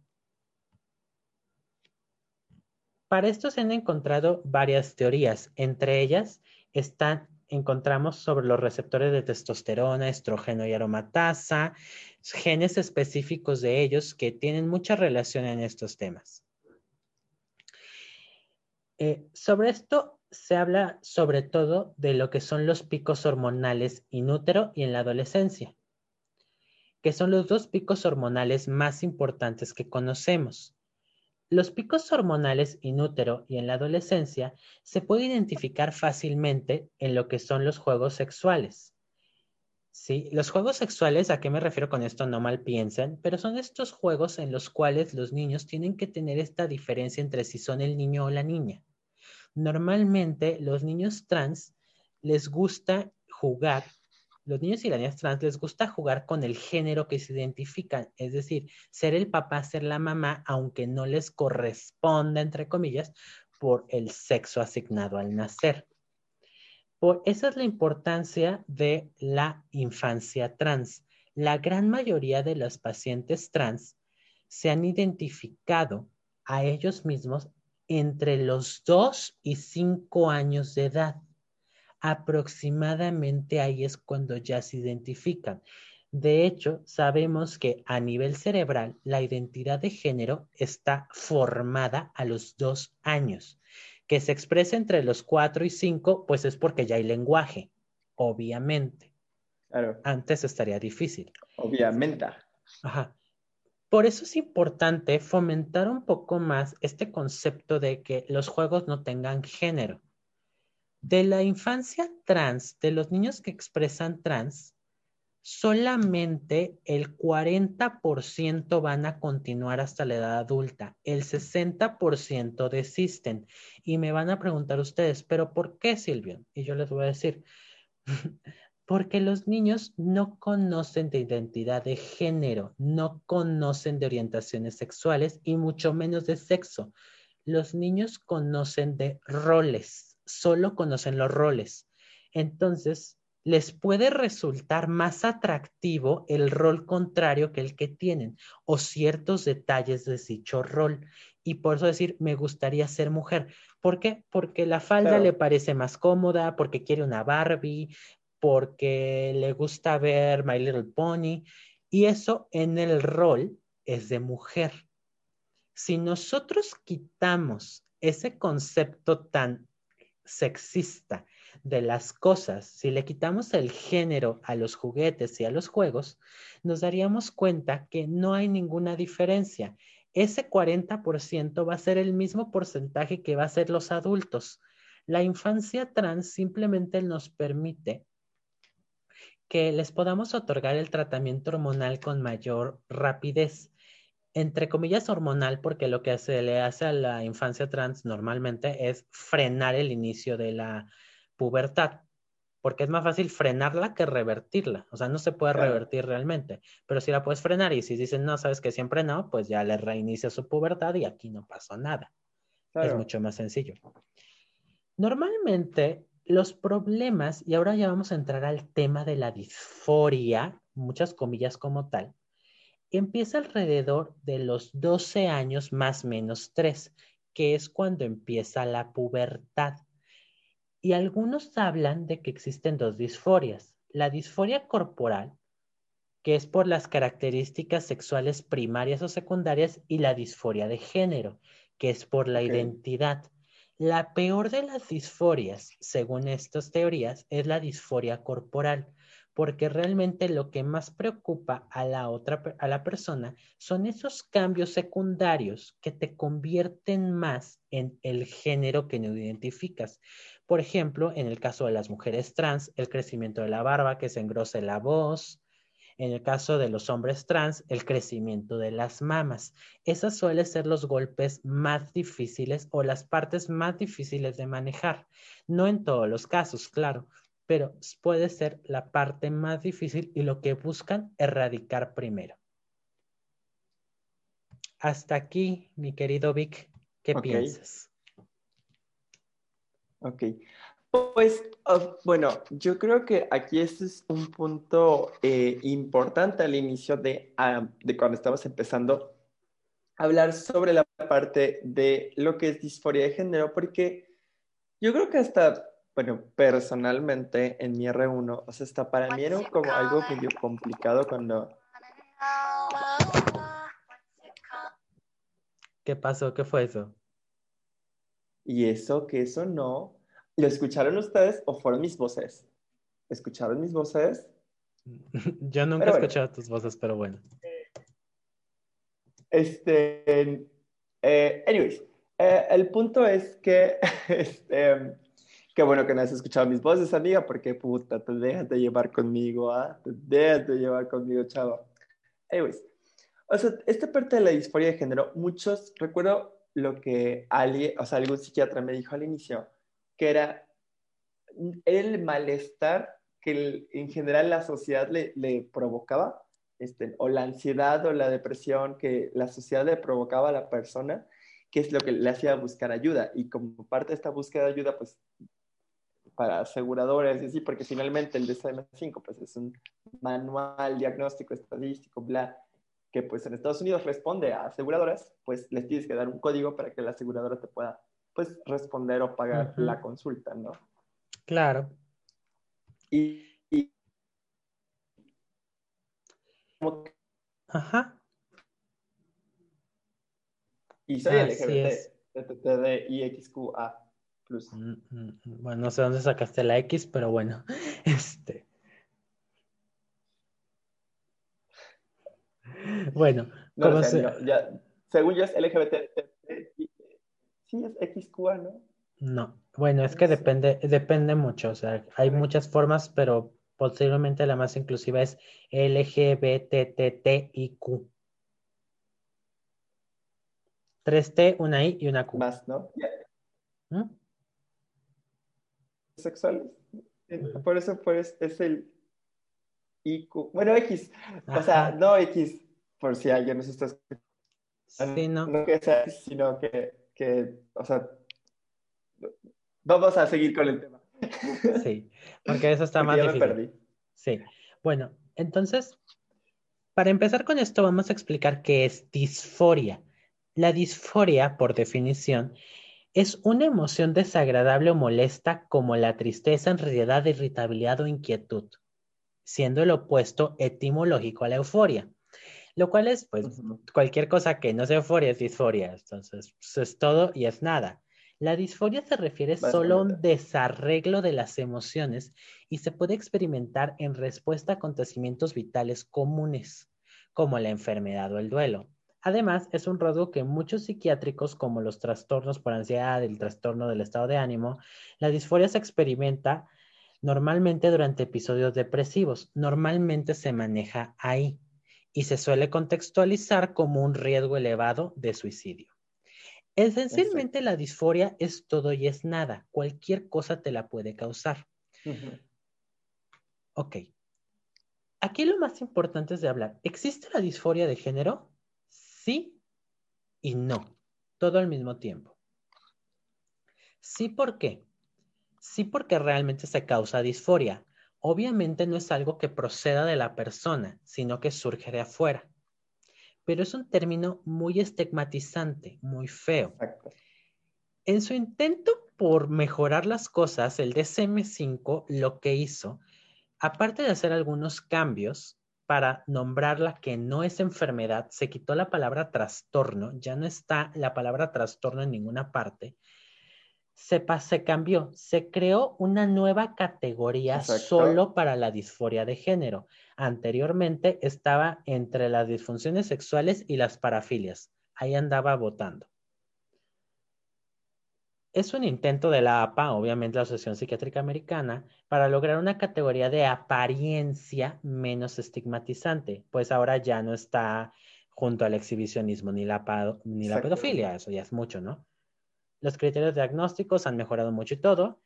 Para esto se han encontrado varias teorías. Entre ellas están, encontramos sobre los receptores de testosterona, estrógeno y aromatasa, genes específicos de ellos que tienen mucha relación en estos temas. Eh, sobre esto se habla sobre todo de lo que son los picos hormonales inútero y en la adolescencia, que son los dos picos hormonales más importantes que conocemos. Los picos hormonales inútero y en la adolescencia se puede identificar fácilmente en lo que son los juegos sexuales. Sí, los juegos sexuales, ¿a qué me refiero con esto? No mal piensen, pero son estos juegos en los cuales los niños tienen que tener esta diferencia entre si son el niño o la niña. Normalmente los niños trans les gusta jugar, los niños y las niñas trans les gusta jugar con el género que se identifican, es decir, ser el papá, ser la mamá, aunque no les corresponda, entre comillas, por el sexo asignado al nacer. Por, esa es la importancia de la infancia trans. La gran mayoría de los pacientes trans se han identificado a ellos mismos entre los 2 y 5 años de edad. Aproximadamente ahí es cuando ya se identifican. De hecho, sabemos que a nivel cerebral la identidad de género está formada a los dos años que se exprese entre los cuatro y cinco, pues es porque ya hay lenguaje, obviamente. Claro. Antes estaría difícil. Obviamente. Ajá. Por eso es importante fomentar un poco más este concepto de que los juegos no tengan género. De la infancia trans, de los niños que expresan trans, solamente el 40% van a continuar hasta la edad adulta, el 60% desisten. Y me van a preguntar ustedes, ¿pero por qué, Silvio? Y yo les voy a decir, (laughs) porque los niños no conocen de identidad de género, no conocen de orientaciones sexuales y mucho menos de sexo. Los niños conocen de roles, solo conocen los roles. Entonces, les puede resultar más atractivo el rol contrario que el que tienen o ciertos detalles de dicho rol. Y por eso decir, me gustaría ser mujer. ¿Por qué? Porque la falda le parece más cómoda, porque quiere una Barbie, porque le gusta ver My Little Pony. Y eso en el rol es de mujer. Si nosotros quitamos ese concepto tan sexista de las cosas, si le quitamos el género a los juguetes y a los juegos, nos daríamos cuenta que no hay ninguna diferencia. Ese 40% va a ser el mismo porcentaje que va a ser los adultos. La infancia trans simplemente nos permite que les podamos otorgar el tratamiento hormonal con mayor rapidez entre comillas hormonal, porque lo que se le hace a la infancia trans normalmente es frenar el inicio de la pubertad, porque es más fácil frenarla que revertirla. O sea, no se puede revertir realmente, pero si la puedes frenar y si dicen no, sabes que siempre no, pues ya le reinicia su pubertad y aquí no pasó nada. Es mucho más sencillo. Normalmente los problemas, y ahora ya vamos a entrar al tema de la disforia, muchas comillas como tal, empieza alrededor de los 12 años más menos 3, que es cuando empieza la pubertad. Y algunos hablan de que existen dos disforias. La disforia corporal, que es por las características sexuales primarias o secundarias, y la disforia de género, que es por la identidad. La peor de las disforias, según estas teorías, es la disforia corporal, porque realmente lo que más preocupa a la otra a la persona son esos cambios secundarios que te convierten más en el género que no identificas. Por ejemplo, en el caso de las mujeres trans, el crecimiento de la barba, que se engrose la voz. En el caso de los hombres trans, el crecimiento de las mamas. Esos suelen ser los golpes más difíciles o las partes más difíciles de manejar. No en todos los casos, claro, pero puede ser la parte más difícil y lo que buscan erradicar primero. Hasta aquí, mi querido Vic, ¿qué piensas? Ok. Pues ah, bueno, yo creo que aquí este es un punto eh, importante al inicio de, ah, de cuando estamos empezando a hablar sobre la parte de lo que es disforia de género, porque yo creo que hasta, bueno, personalmente en mi R1, o sea, hasta para mí era como algo medio complicado cuando... ¿Qué pasó? ¿Qué fue eso? Y eso, que eso no. ¿Lo escucharon ustedes o fueron mis voces? ¿Escucharon mis voces? (laughs) Yo nunca he escuchado tus voces, pero bueno. Este, eh, anyways, eh, el punto es que, (laughs) este, Qué bueno que no has escuchado mis voces, amiga, porque puta, te dejas de llevar conmigo, ¿ah? Te dejas de llevar conmigo, chavo. Anyways, o sea, esta parte de la disforia de género, muchos, recuerdo lo que alguien, o sea, algún psiquiatra me dijo al inicio, que era el malestar que en general la sociedad le, le provocaba, este, o la ansiedad o la depresión que la sociedad le provocaba a la persona, que es lo que le hacía buscar ayuda. Y como parte de esta búsqueda de ayuda, pues para aseguradores y así, porque finalmente el DSM-5 pues es un manual diagnóstico estadístico, bla, que pues en Estados Unidos responde a aseguradoras, pues les tienes que dar un código para que la aseguradora te pueda pues responder o pagar la consulta, ¿no? Claro. Y, y Ajá. Y soy LGBT, IXQA. Mm, mm, mm. Bueno, no sé dónde sacaste la X, pero bueno. (laughs) Este. Bueno, según yo es LGBT. Sí, es XQA, ¿no? No, bueno, es que depende, depende mucho. O sea, hay muchas formas, pero posiblemente la más inclusiva es LGBTTIQ. Tres T, una I y una Q. Más, ¿no? Sexuales. Por eso es el IQ. Bueno, X. O sea, no X, por si alguien nos está escuchando. Sí, no. No que sea sino que, que, o sea, vamos a seguir con el tema. Sí, porque eso está (laughs) más ya Me perdí. Sí. Bueno, entonces, para empezar con esto, vamos a explicar qué es disforia. La disforia, por definición, es una emoción desagradable o molesta como la tristeza, ansiedad, irritabilidad o inquietud, siendo el opuesto etimológico a la euforia, lo cual es, pues, cualquier cosa que no sea euforia es disforia, entonces, pues, es todo y es nada. La disforia se refiere solo a un desarreglo de las emociones y se puede experimentar en respuesta a acontecimientos vitales comunes, como la enfermedad o el duelo. Además, es un rasgo que muchos psiquiátricos, como los trastornos por ansiedad, el trastorno del estado de ánimo, la disforia se experimenta normalmente durante episodios depresivos. Normalmente se maneja ahí y se suele contextualizar como un riesgo elevado de suicidio. Esencialmente la disforia es todo y es nada. Cualquier cosa te la puede causar. Ok. Aquí lo más importante es de hablar. ¿Existe la disforia de género? Sí y no, todo al mismo tiempo. Sí, ¿por qué? Sí, porque realmente se causa disforia. Obviamente no es algo que proceda de la persona, sino que surge de afuera. Pero es un término muy estigmatizante, muy feo. En su intento por mejorar las cosas, el DSM5 lo que hizo, aparte de hacer algunos cambios, para nombrarla que no es enfermedad, se quitó la palabra trastorno, ya no está la palabra trastorno en ninguna parte. Se, se cambió, se creó una nueva categoría solo para la disforia de género. Anteriormente estaba entre las disfunciones sexuales y las parafilias. Ahí andaba votando es un intento de la APA, obviamente la Asociación Psiquiátrica Americana, para lograr una categoría de apariencia menos estigmatizante, pues ahora ya no está junto al exhibicionismo ni la, ni la pedofilia, eso ya es mucho, ¿no? Los criterios diagnósticos han mejorado mucho y todo,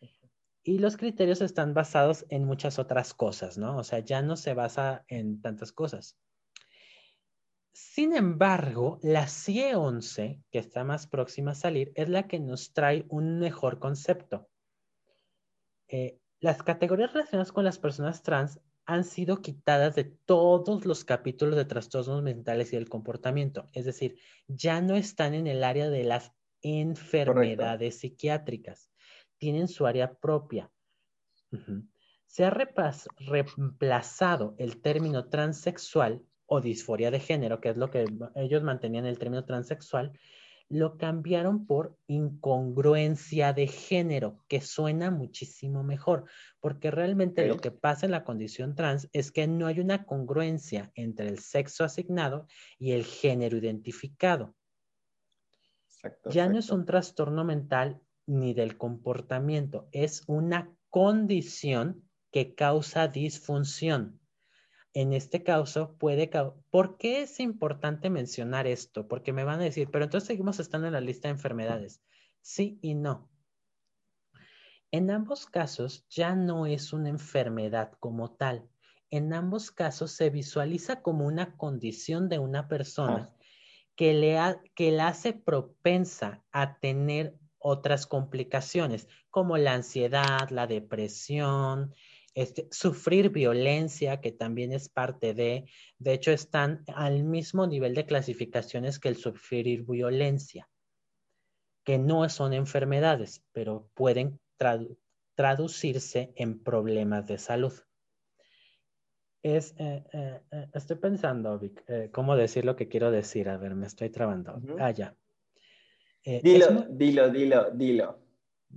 y los criterios están basados en muchas otras cosas, ¿no? O sea, ya no se basa en tantas cosas. Sin embargo, la CIE 11, que está más próxima a salir, es la que nos trae un mejor concepto. Eh, las categorías relacionadas con las personas trans han sido quitadas de todos los capítulos de trastornos mentales y del comportamiento. Es decir, ya no están en el área de las enfermedades psiquiátricas. Tienen su área propia. Se ha reemplazado el término transexual o disforia de género, que es lo que ellos mantenían el término transexual, lo cambiaron por incongruencia de género, que suena muchísimo mejor, porque realmente lo que pasa en la condición trans es que no hay una congruencia entre el sexo asignado y el género identificado. ya no es un trastorno mental ni del comportamiento, es una condición que causa disfunción. En este caso puede... ¿Por qué es importante mencionar esto? Porque me van a decir, pero entonces seguimos estando en la lista de enfermedades. Sí y no. En ambos casos ya no es una enfermedad como tal. En ambos casos se visualiza como una condición de una persona que, le que la hace propensa a tener otras complicaciones como la ansiedad, la depresión, este, sufrir violencia, que también es parte de, de hecho están al mismo nivel de clasificaciones que el sufrir violencia que no son enfermedades, pero pueden traducirse en problemas de salud. Es, eh, eh, eh, estoy pensando, Vic, cómo decir lo que quiero decir. A ver, me estoy trabando. Ah, ya. dilo, dilo, dilo, dilo.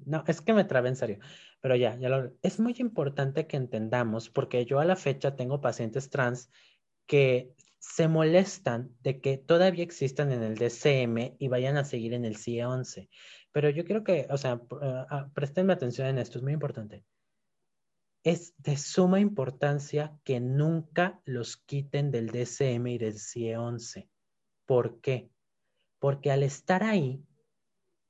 No, es que me trabé en serio. Pero ya, ya lo... Es muy importante que entendamos, porque yo a la fecha tengo pacientes trans que se molestan de que todavía existan en el DCM y vayan a seguir en el CIE 11. Pero yo quiero que, o sea, uh, prestenme atención en esto, es muy importante. Es de suma importancia que nunca los quiten del DCM y del CIE 11. ¿Por qué? Porque al estar ahí,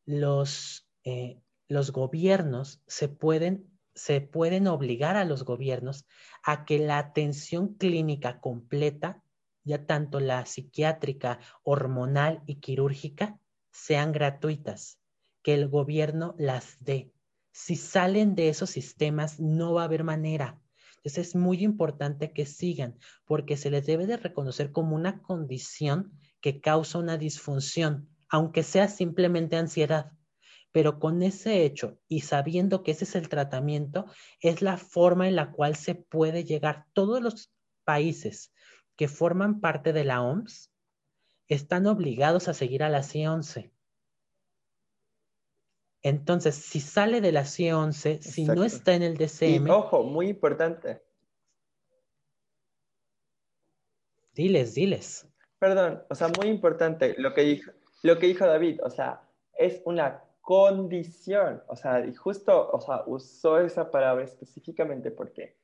los, eh, los gobiernos se pueden se pueden obligar a los gobiernos a que la atención clínica completa ya tanto la psiquiátrica, hormonal y quirúrgica sean gratuitas, que el gobierno las dé. Si salen de esos sistemas, no va a haber manera. Entonces es muy importante que sigan, porque se les debe de reconocer como una condición que causa una disfunción, aunque sea simplemente ansiedad. Pero con ese hecho y sabiendo que ese es el tratamiento, es la forma en la cual se puede llegar. Todos los países que forman parte de la OMS están obligados a seguir a la C11. Entonces, si sale de la C11, si no está en el DCM. ojo, muy importante. Diles, diles. Perdón, o sea, muy importante lo que dijo, lo que dijo David, o sea, es una condición, o sea, y justo, o sea, usó esa palabra específicamente porque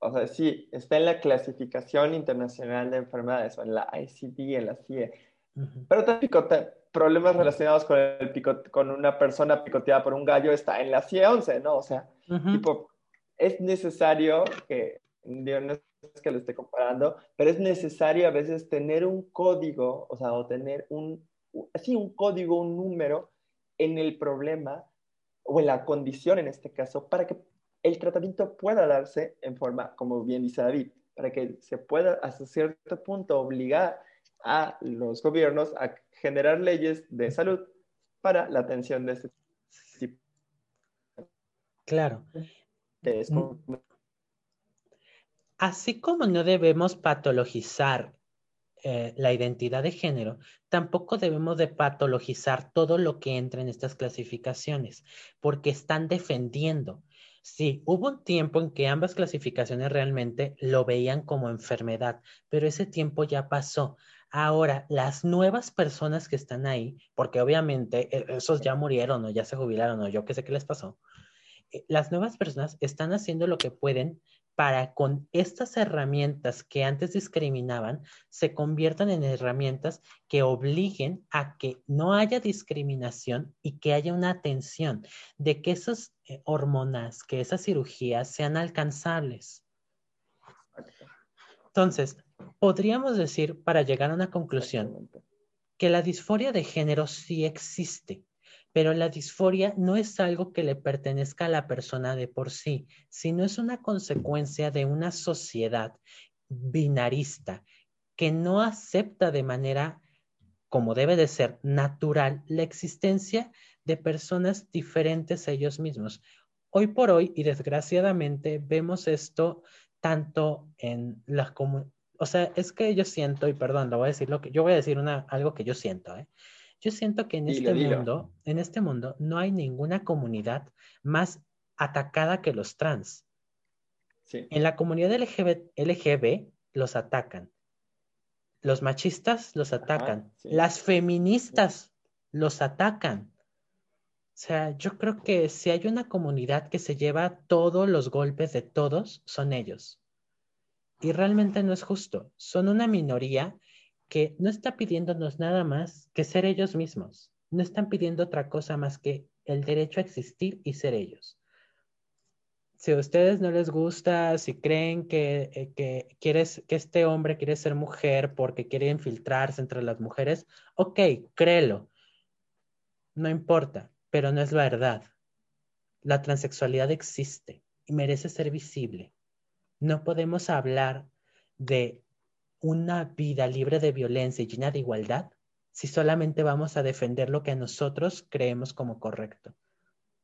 o sea, sí, está en la clasificación internacional de enfermedades, o en la ICD, en la CIE, pero también problemas relacionados con, el con una persona picoteada por un gallo está en la CIE 11, ¿no? O sea, tipo, es necesario que, no es que lo esté comparando, pero es necesario a veces tener un código, o sea, o tener un, así un código, un número en el problema o en la condición en este caso, para que el tratamiento pueda darse en forma, como bien dice David, para que se pueda hasta cierto punto obligar a los gobiernos a generar leyes de salud para la atención de este tipo. Claro. Mm. Así como no debemos patologizar eh, la identidad de género, tampoco debemos de patologizar todo lo que entra en estas clasificaciones, porque están defendiendo Sí, hubo un tiempo en que ambas clasificaciones realmente lo veían como enfermedad, pero ese tiempo ya pasó. Ahora, las nuevas personas que están ahí, porque obviamente eh, esos ya murieron o ya se jubilaron o yo qué sé qué les pasó, eh, las nuevas personas están haciendo lo que pueden para con estas herramientas que antes discriminaban, se conviertan en herramientas que obliguen a que no haya discriminación y que haya una atención de que esas eh, hormonas, que esas cirugías sean alcanzables. Entonces, podríamos decir, para llegar a una conclusión, que la disforia de género sí existe, pero la disforia no es algo que le pertenezca a la persona de por sí, sino es una consecuencia de una sociedad binarista que no acepta de manera como debe de ser natural la existencia de personas diferentes a ellos mismos. Hoy por hoy, y desgraciadamente, vemos esto tanto en las comunidades, o sea, es que yo siento, y perdón, lo voy a decir lo que, yo voy a decir una, algo que yo siento, ¿eh? Yo siento que en este mundo, en este mundo, no hay ninguna comunidad más atacada que los trans. En la comunidad LGB, los atacan. Los machistas los atacan. Las feministas los atacan. sea, yo creo que si hay una comunidad que se lleva todos los golpes de todos, son ellos. Y realmente no es justo. Son una minoría que no está pidiéndonos nada más que ser ellos mismos. No están pidiendo otra cosa más que el derecho a existir y ser ellos. Si a ustedes no les gusta, si creen que, eh, que, quieres, que este hombre quiere ser mujer porque quiere infiltrarse entre las mujeres, ok, créelo. No importa, pero no es verdad. La transexualidad existe y merece ser visible. No podemos hablar de una vida libre de violencia y llena de igualdad si solamente vamos a defender lo que nosotros creemos como correcto.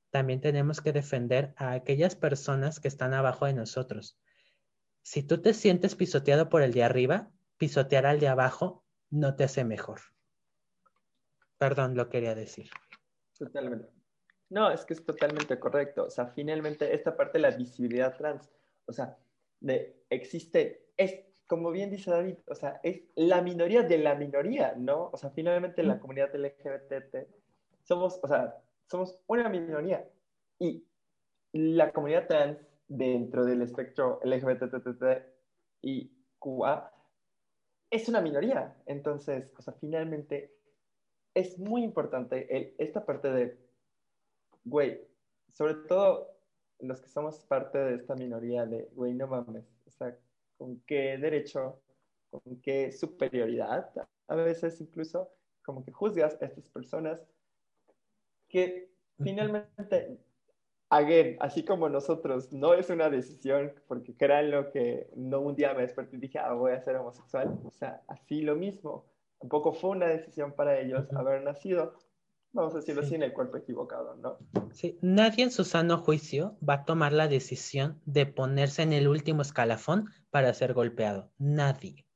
También tenemos que defender a aquellas personas que están abajo de nosotros. Si tú te sientes pisoteado por el de arriba, pisotear al de abajo no te hace mejor. Perdón, lo quería decir. Totalmente. No, es que es totalmente correcto. O sea, finalmente esta parte de la visibilidad trans, o sea, de, existe, es como bien dice David, o sea, es la minoría de la minoría, ¿no? O sea, finalmente la comunidad LGBT somos, o sea, somos una minoría. Y la comunidad trans dentro del espectro LGBT y QA es una minoría. Entonces, o sea, finalmente es muy importante esta parte de, güey, sobre todo los que somos parte de esta minoría de, güey, no mames, o sea, con qué derecho, con qué superioridad, a veces incluso como que juzgas a estas personas que finalmente, again, así como nosotros, no es una decisión, porque lo que no un día me desperté y dije, ah, voy a ser homosexual, o sea, así lo mismo, tampoco fue una decisión para ellos haber nacido, vamos a decirlo así, en el cuerpo equivocado, ¿no? Sí, nadie en su sano juicio va a tomar la decisión de ponerse en el último escalafón para ser golpeado. Nadie.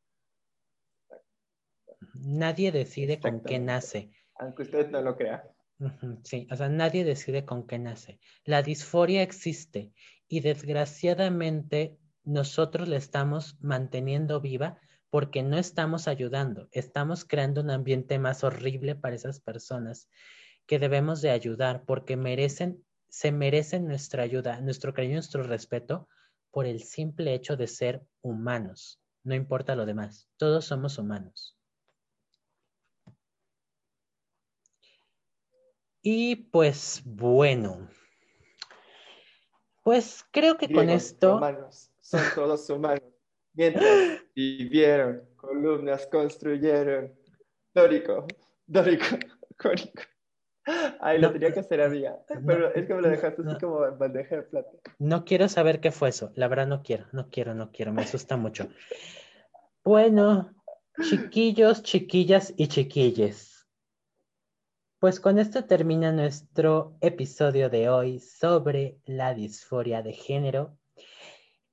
Nadie decide con qué nace. Aunque usted no lo crea. Sí, o sea, nadie decide con qué nace. La disforia existe y desgraciadamente nosotros la estamos manteniendo viva porque no estamos ayudando, estamos creando un ambiente más horrible para esas personas que debemos de ayudar porque merecen, se merecen nuestra ayuda, nuestro cariño, nuestro respeto por el simple hecho de ser humanos. No importa lo demás, todos somos humanos. Y pues bueno, pues creo que con esto... Humanos, son todos humanos. Mientras vivieron, columnas construyeron. Dórico, dórico, (laughs) córico. Ay, lo tenía que hacer amiga. Pero es que me lo dejaste así como bandeja de plata. No quiero saber qué fue eso. La verdad no quiero, no quiero, no quiero. Me asusta mucho. Bueno, chiquillos, chiquillas y chiquilles. Pues con esto termina nuestro episodio de hoy sobre la disforia de género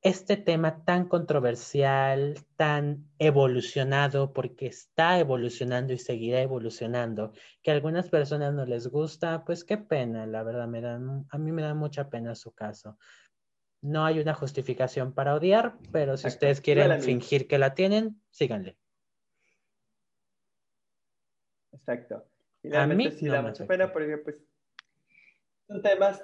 este tema tan controversial, tan evolucionado, porque está evolucionando y seguirá evolucionando, que a algunas personas no les gusta, pues qué pena, la verdad, me dan, a mí me da mucha pena su caso. No hay una justificación para odiar, pero si ustedes quieren fingir que la tienen, síganle. Exacto. a mí sí da mucha pena porque pues son temas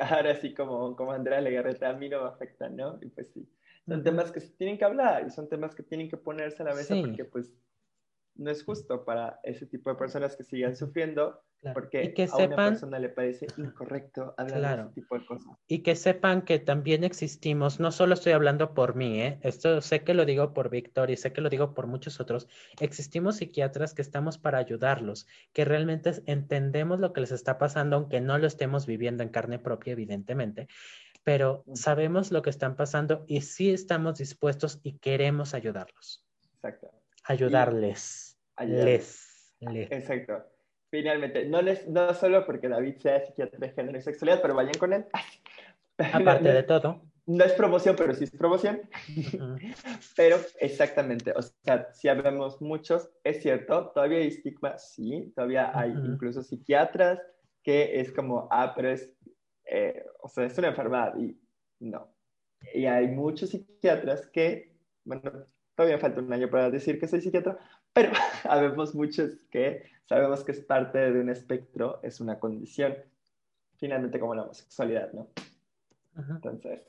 ahora sí como, como Andrea Legarreta, a mí no me afecta, ¿no? Y pues sí, son temas que se tienen que hablar y son temas que tienen que ponerse a la mesa porque pues no es justo para ese tipo de personas que sigan sufriendo porque a una persona le parece incorrecto hablar de ese tipo de cosas. Y que sepan que también existimos, no solo estoy hablando por mí, ¿eh? esto sé que lo digo por Víctor y sé que lo digo por muchos otros, existimos psiquiatras que estamos para ayudarlos, que realmente entendemos lo que les está pasando, aunque no lo estemos viviendo en carne propia, evidentemente, pero sabemos lo que están pasando y sí estamos dispuestos y queremos ayudarlos. Exacto. Ayudarles. Les, Exacto. Finalmente, no, les, no solo porque David sea psiquiatra de género y sexualidad, pero vayan con él. (laughs) Aparte de todo. No es promoción, pero sí es promoción. (laughs) pero exactamente, o sea, si hablamos muchos, es cierto, todavía hay estigma, sí, todavía hay incluso psiquiatras que es como, ah, pero es, eh, o sea, es una enfermedad y no. Y hay muchos psiquiatras que, bueno, todavía falta un año para decir que soy psiquiatra, Pero (laughs) habemos muchos que sabemos que es parte de un espectro, es una condición, finalmente como la homosexualidad, ¿no? Entonces,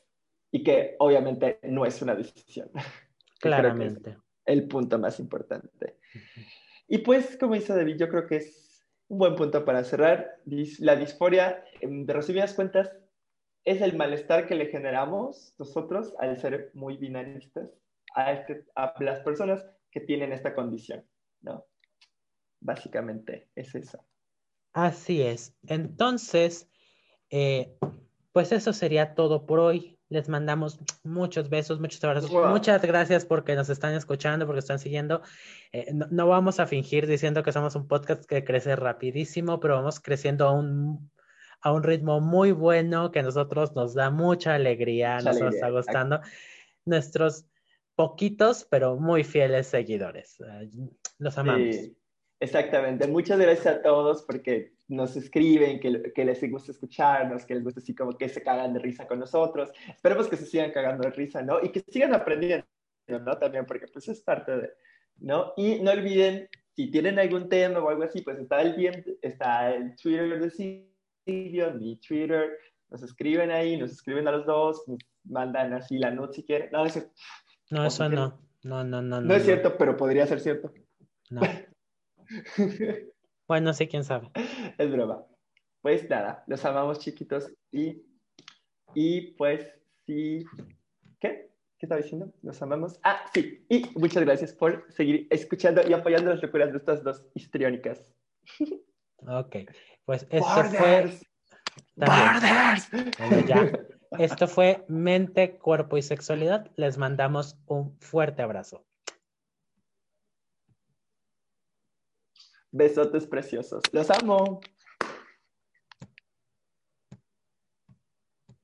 y que obviamente no es una decisión. (laughs) Claramente. el punto más importante. Y pues, como dice David, yo creo que es un buen punto para cerrar. La disforia, de resumidas cuentas, es el malestar que le generamos nosotros al ser muy binaristas a, este, a las personas que tienen esta condición, ¿no? Básicamente es eso. Así es. Entonces, eh, pues eso sería todo por hoy. Les mandamos muchos besos, muchos abrazos. Muchas gracias porque nos están escuchando, porque están siguiendo. Eh, no, vamos a fingir diciendo que somos un podcast que crece rapidísimo, pero vamos creciendo a un, a un ritmo muy bueno que a nosotros nos da mucha alegría, nos está gustando. Nuestros poquitos, pero muy fieles seguidores. Los amamos. exactamente. Muchas gracias a todos porque nos escriben, que, que, les gusta escucharnos, que les gusta así como que se cagan de risa con nosotros. Esperemos que se sigan cagando de risa, ¿no? Y que sigan aprendiendo, ¿no? También, porque pues es parte de, ¿no? Y no olviden, si tienen algún tema o algo así, pues está el, bien, está el Twitter de Silvio, mi Twitter, nos escriben ahí, nos escriben a los dos, nos mandan así la note si quieren. No, eso, no, eso no. No, no, no. No, es cierto, pero podría ser cierto. No. (laughs) Bueno, sí, quién sabe. Es broma. Pues nada, los amamos chiquitos y, y pues sí. ¿Qué? ¿Qué estaba diciendo? Los amamos. Ah, sí. Y muchas gracias por seguir escuchando y apoyando las locuras de estas dos histriónicas. Ok, pues esto fue. ¡Borders! ya. (laughs) Esto fue Mente, Cuerpo y Sexualidad. Les mandamos un fuerte abrazo. Besotes preciosos. Los amo.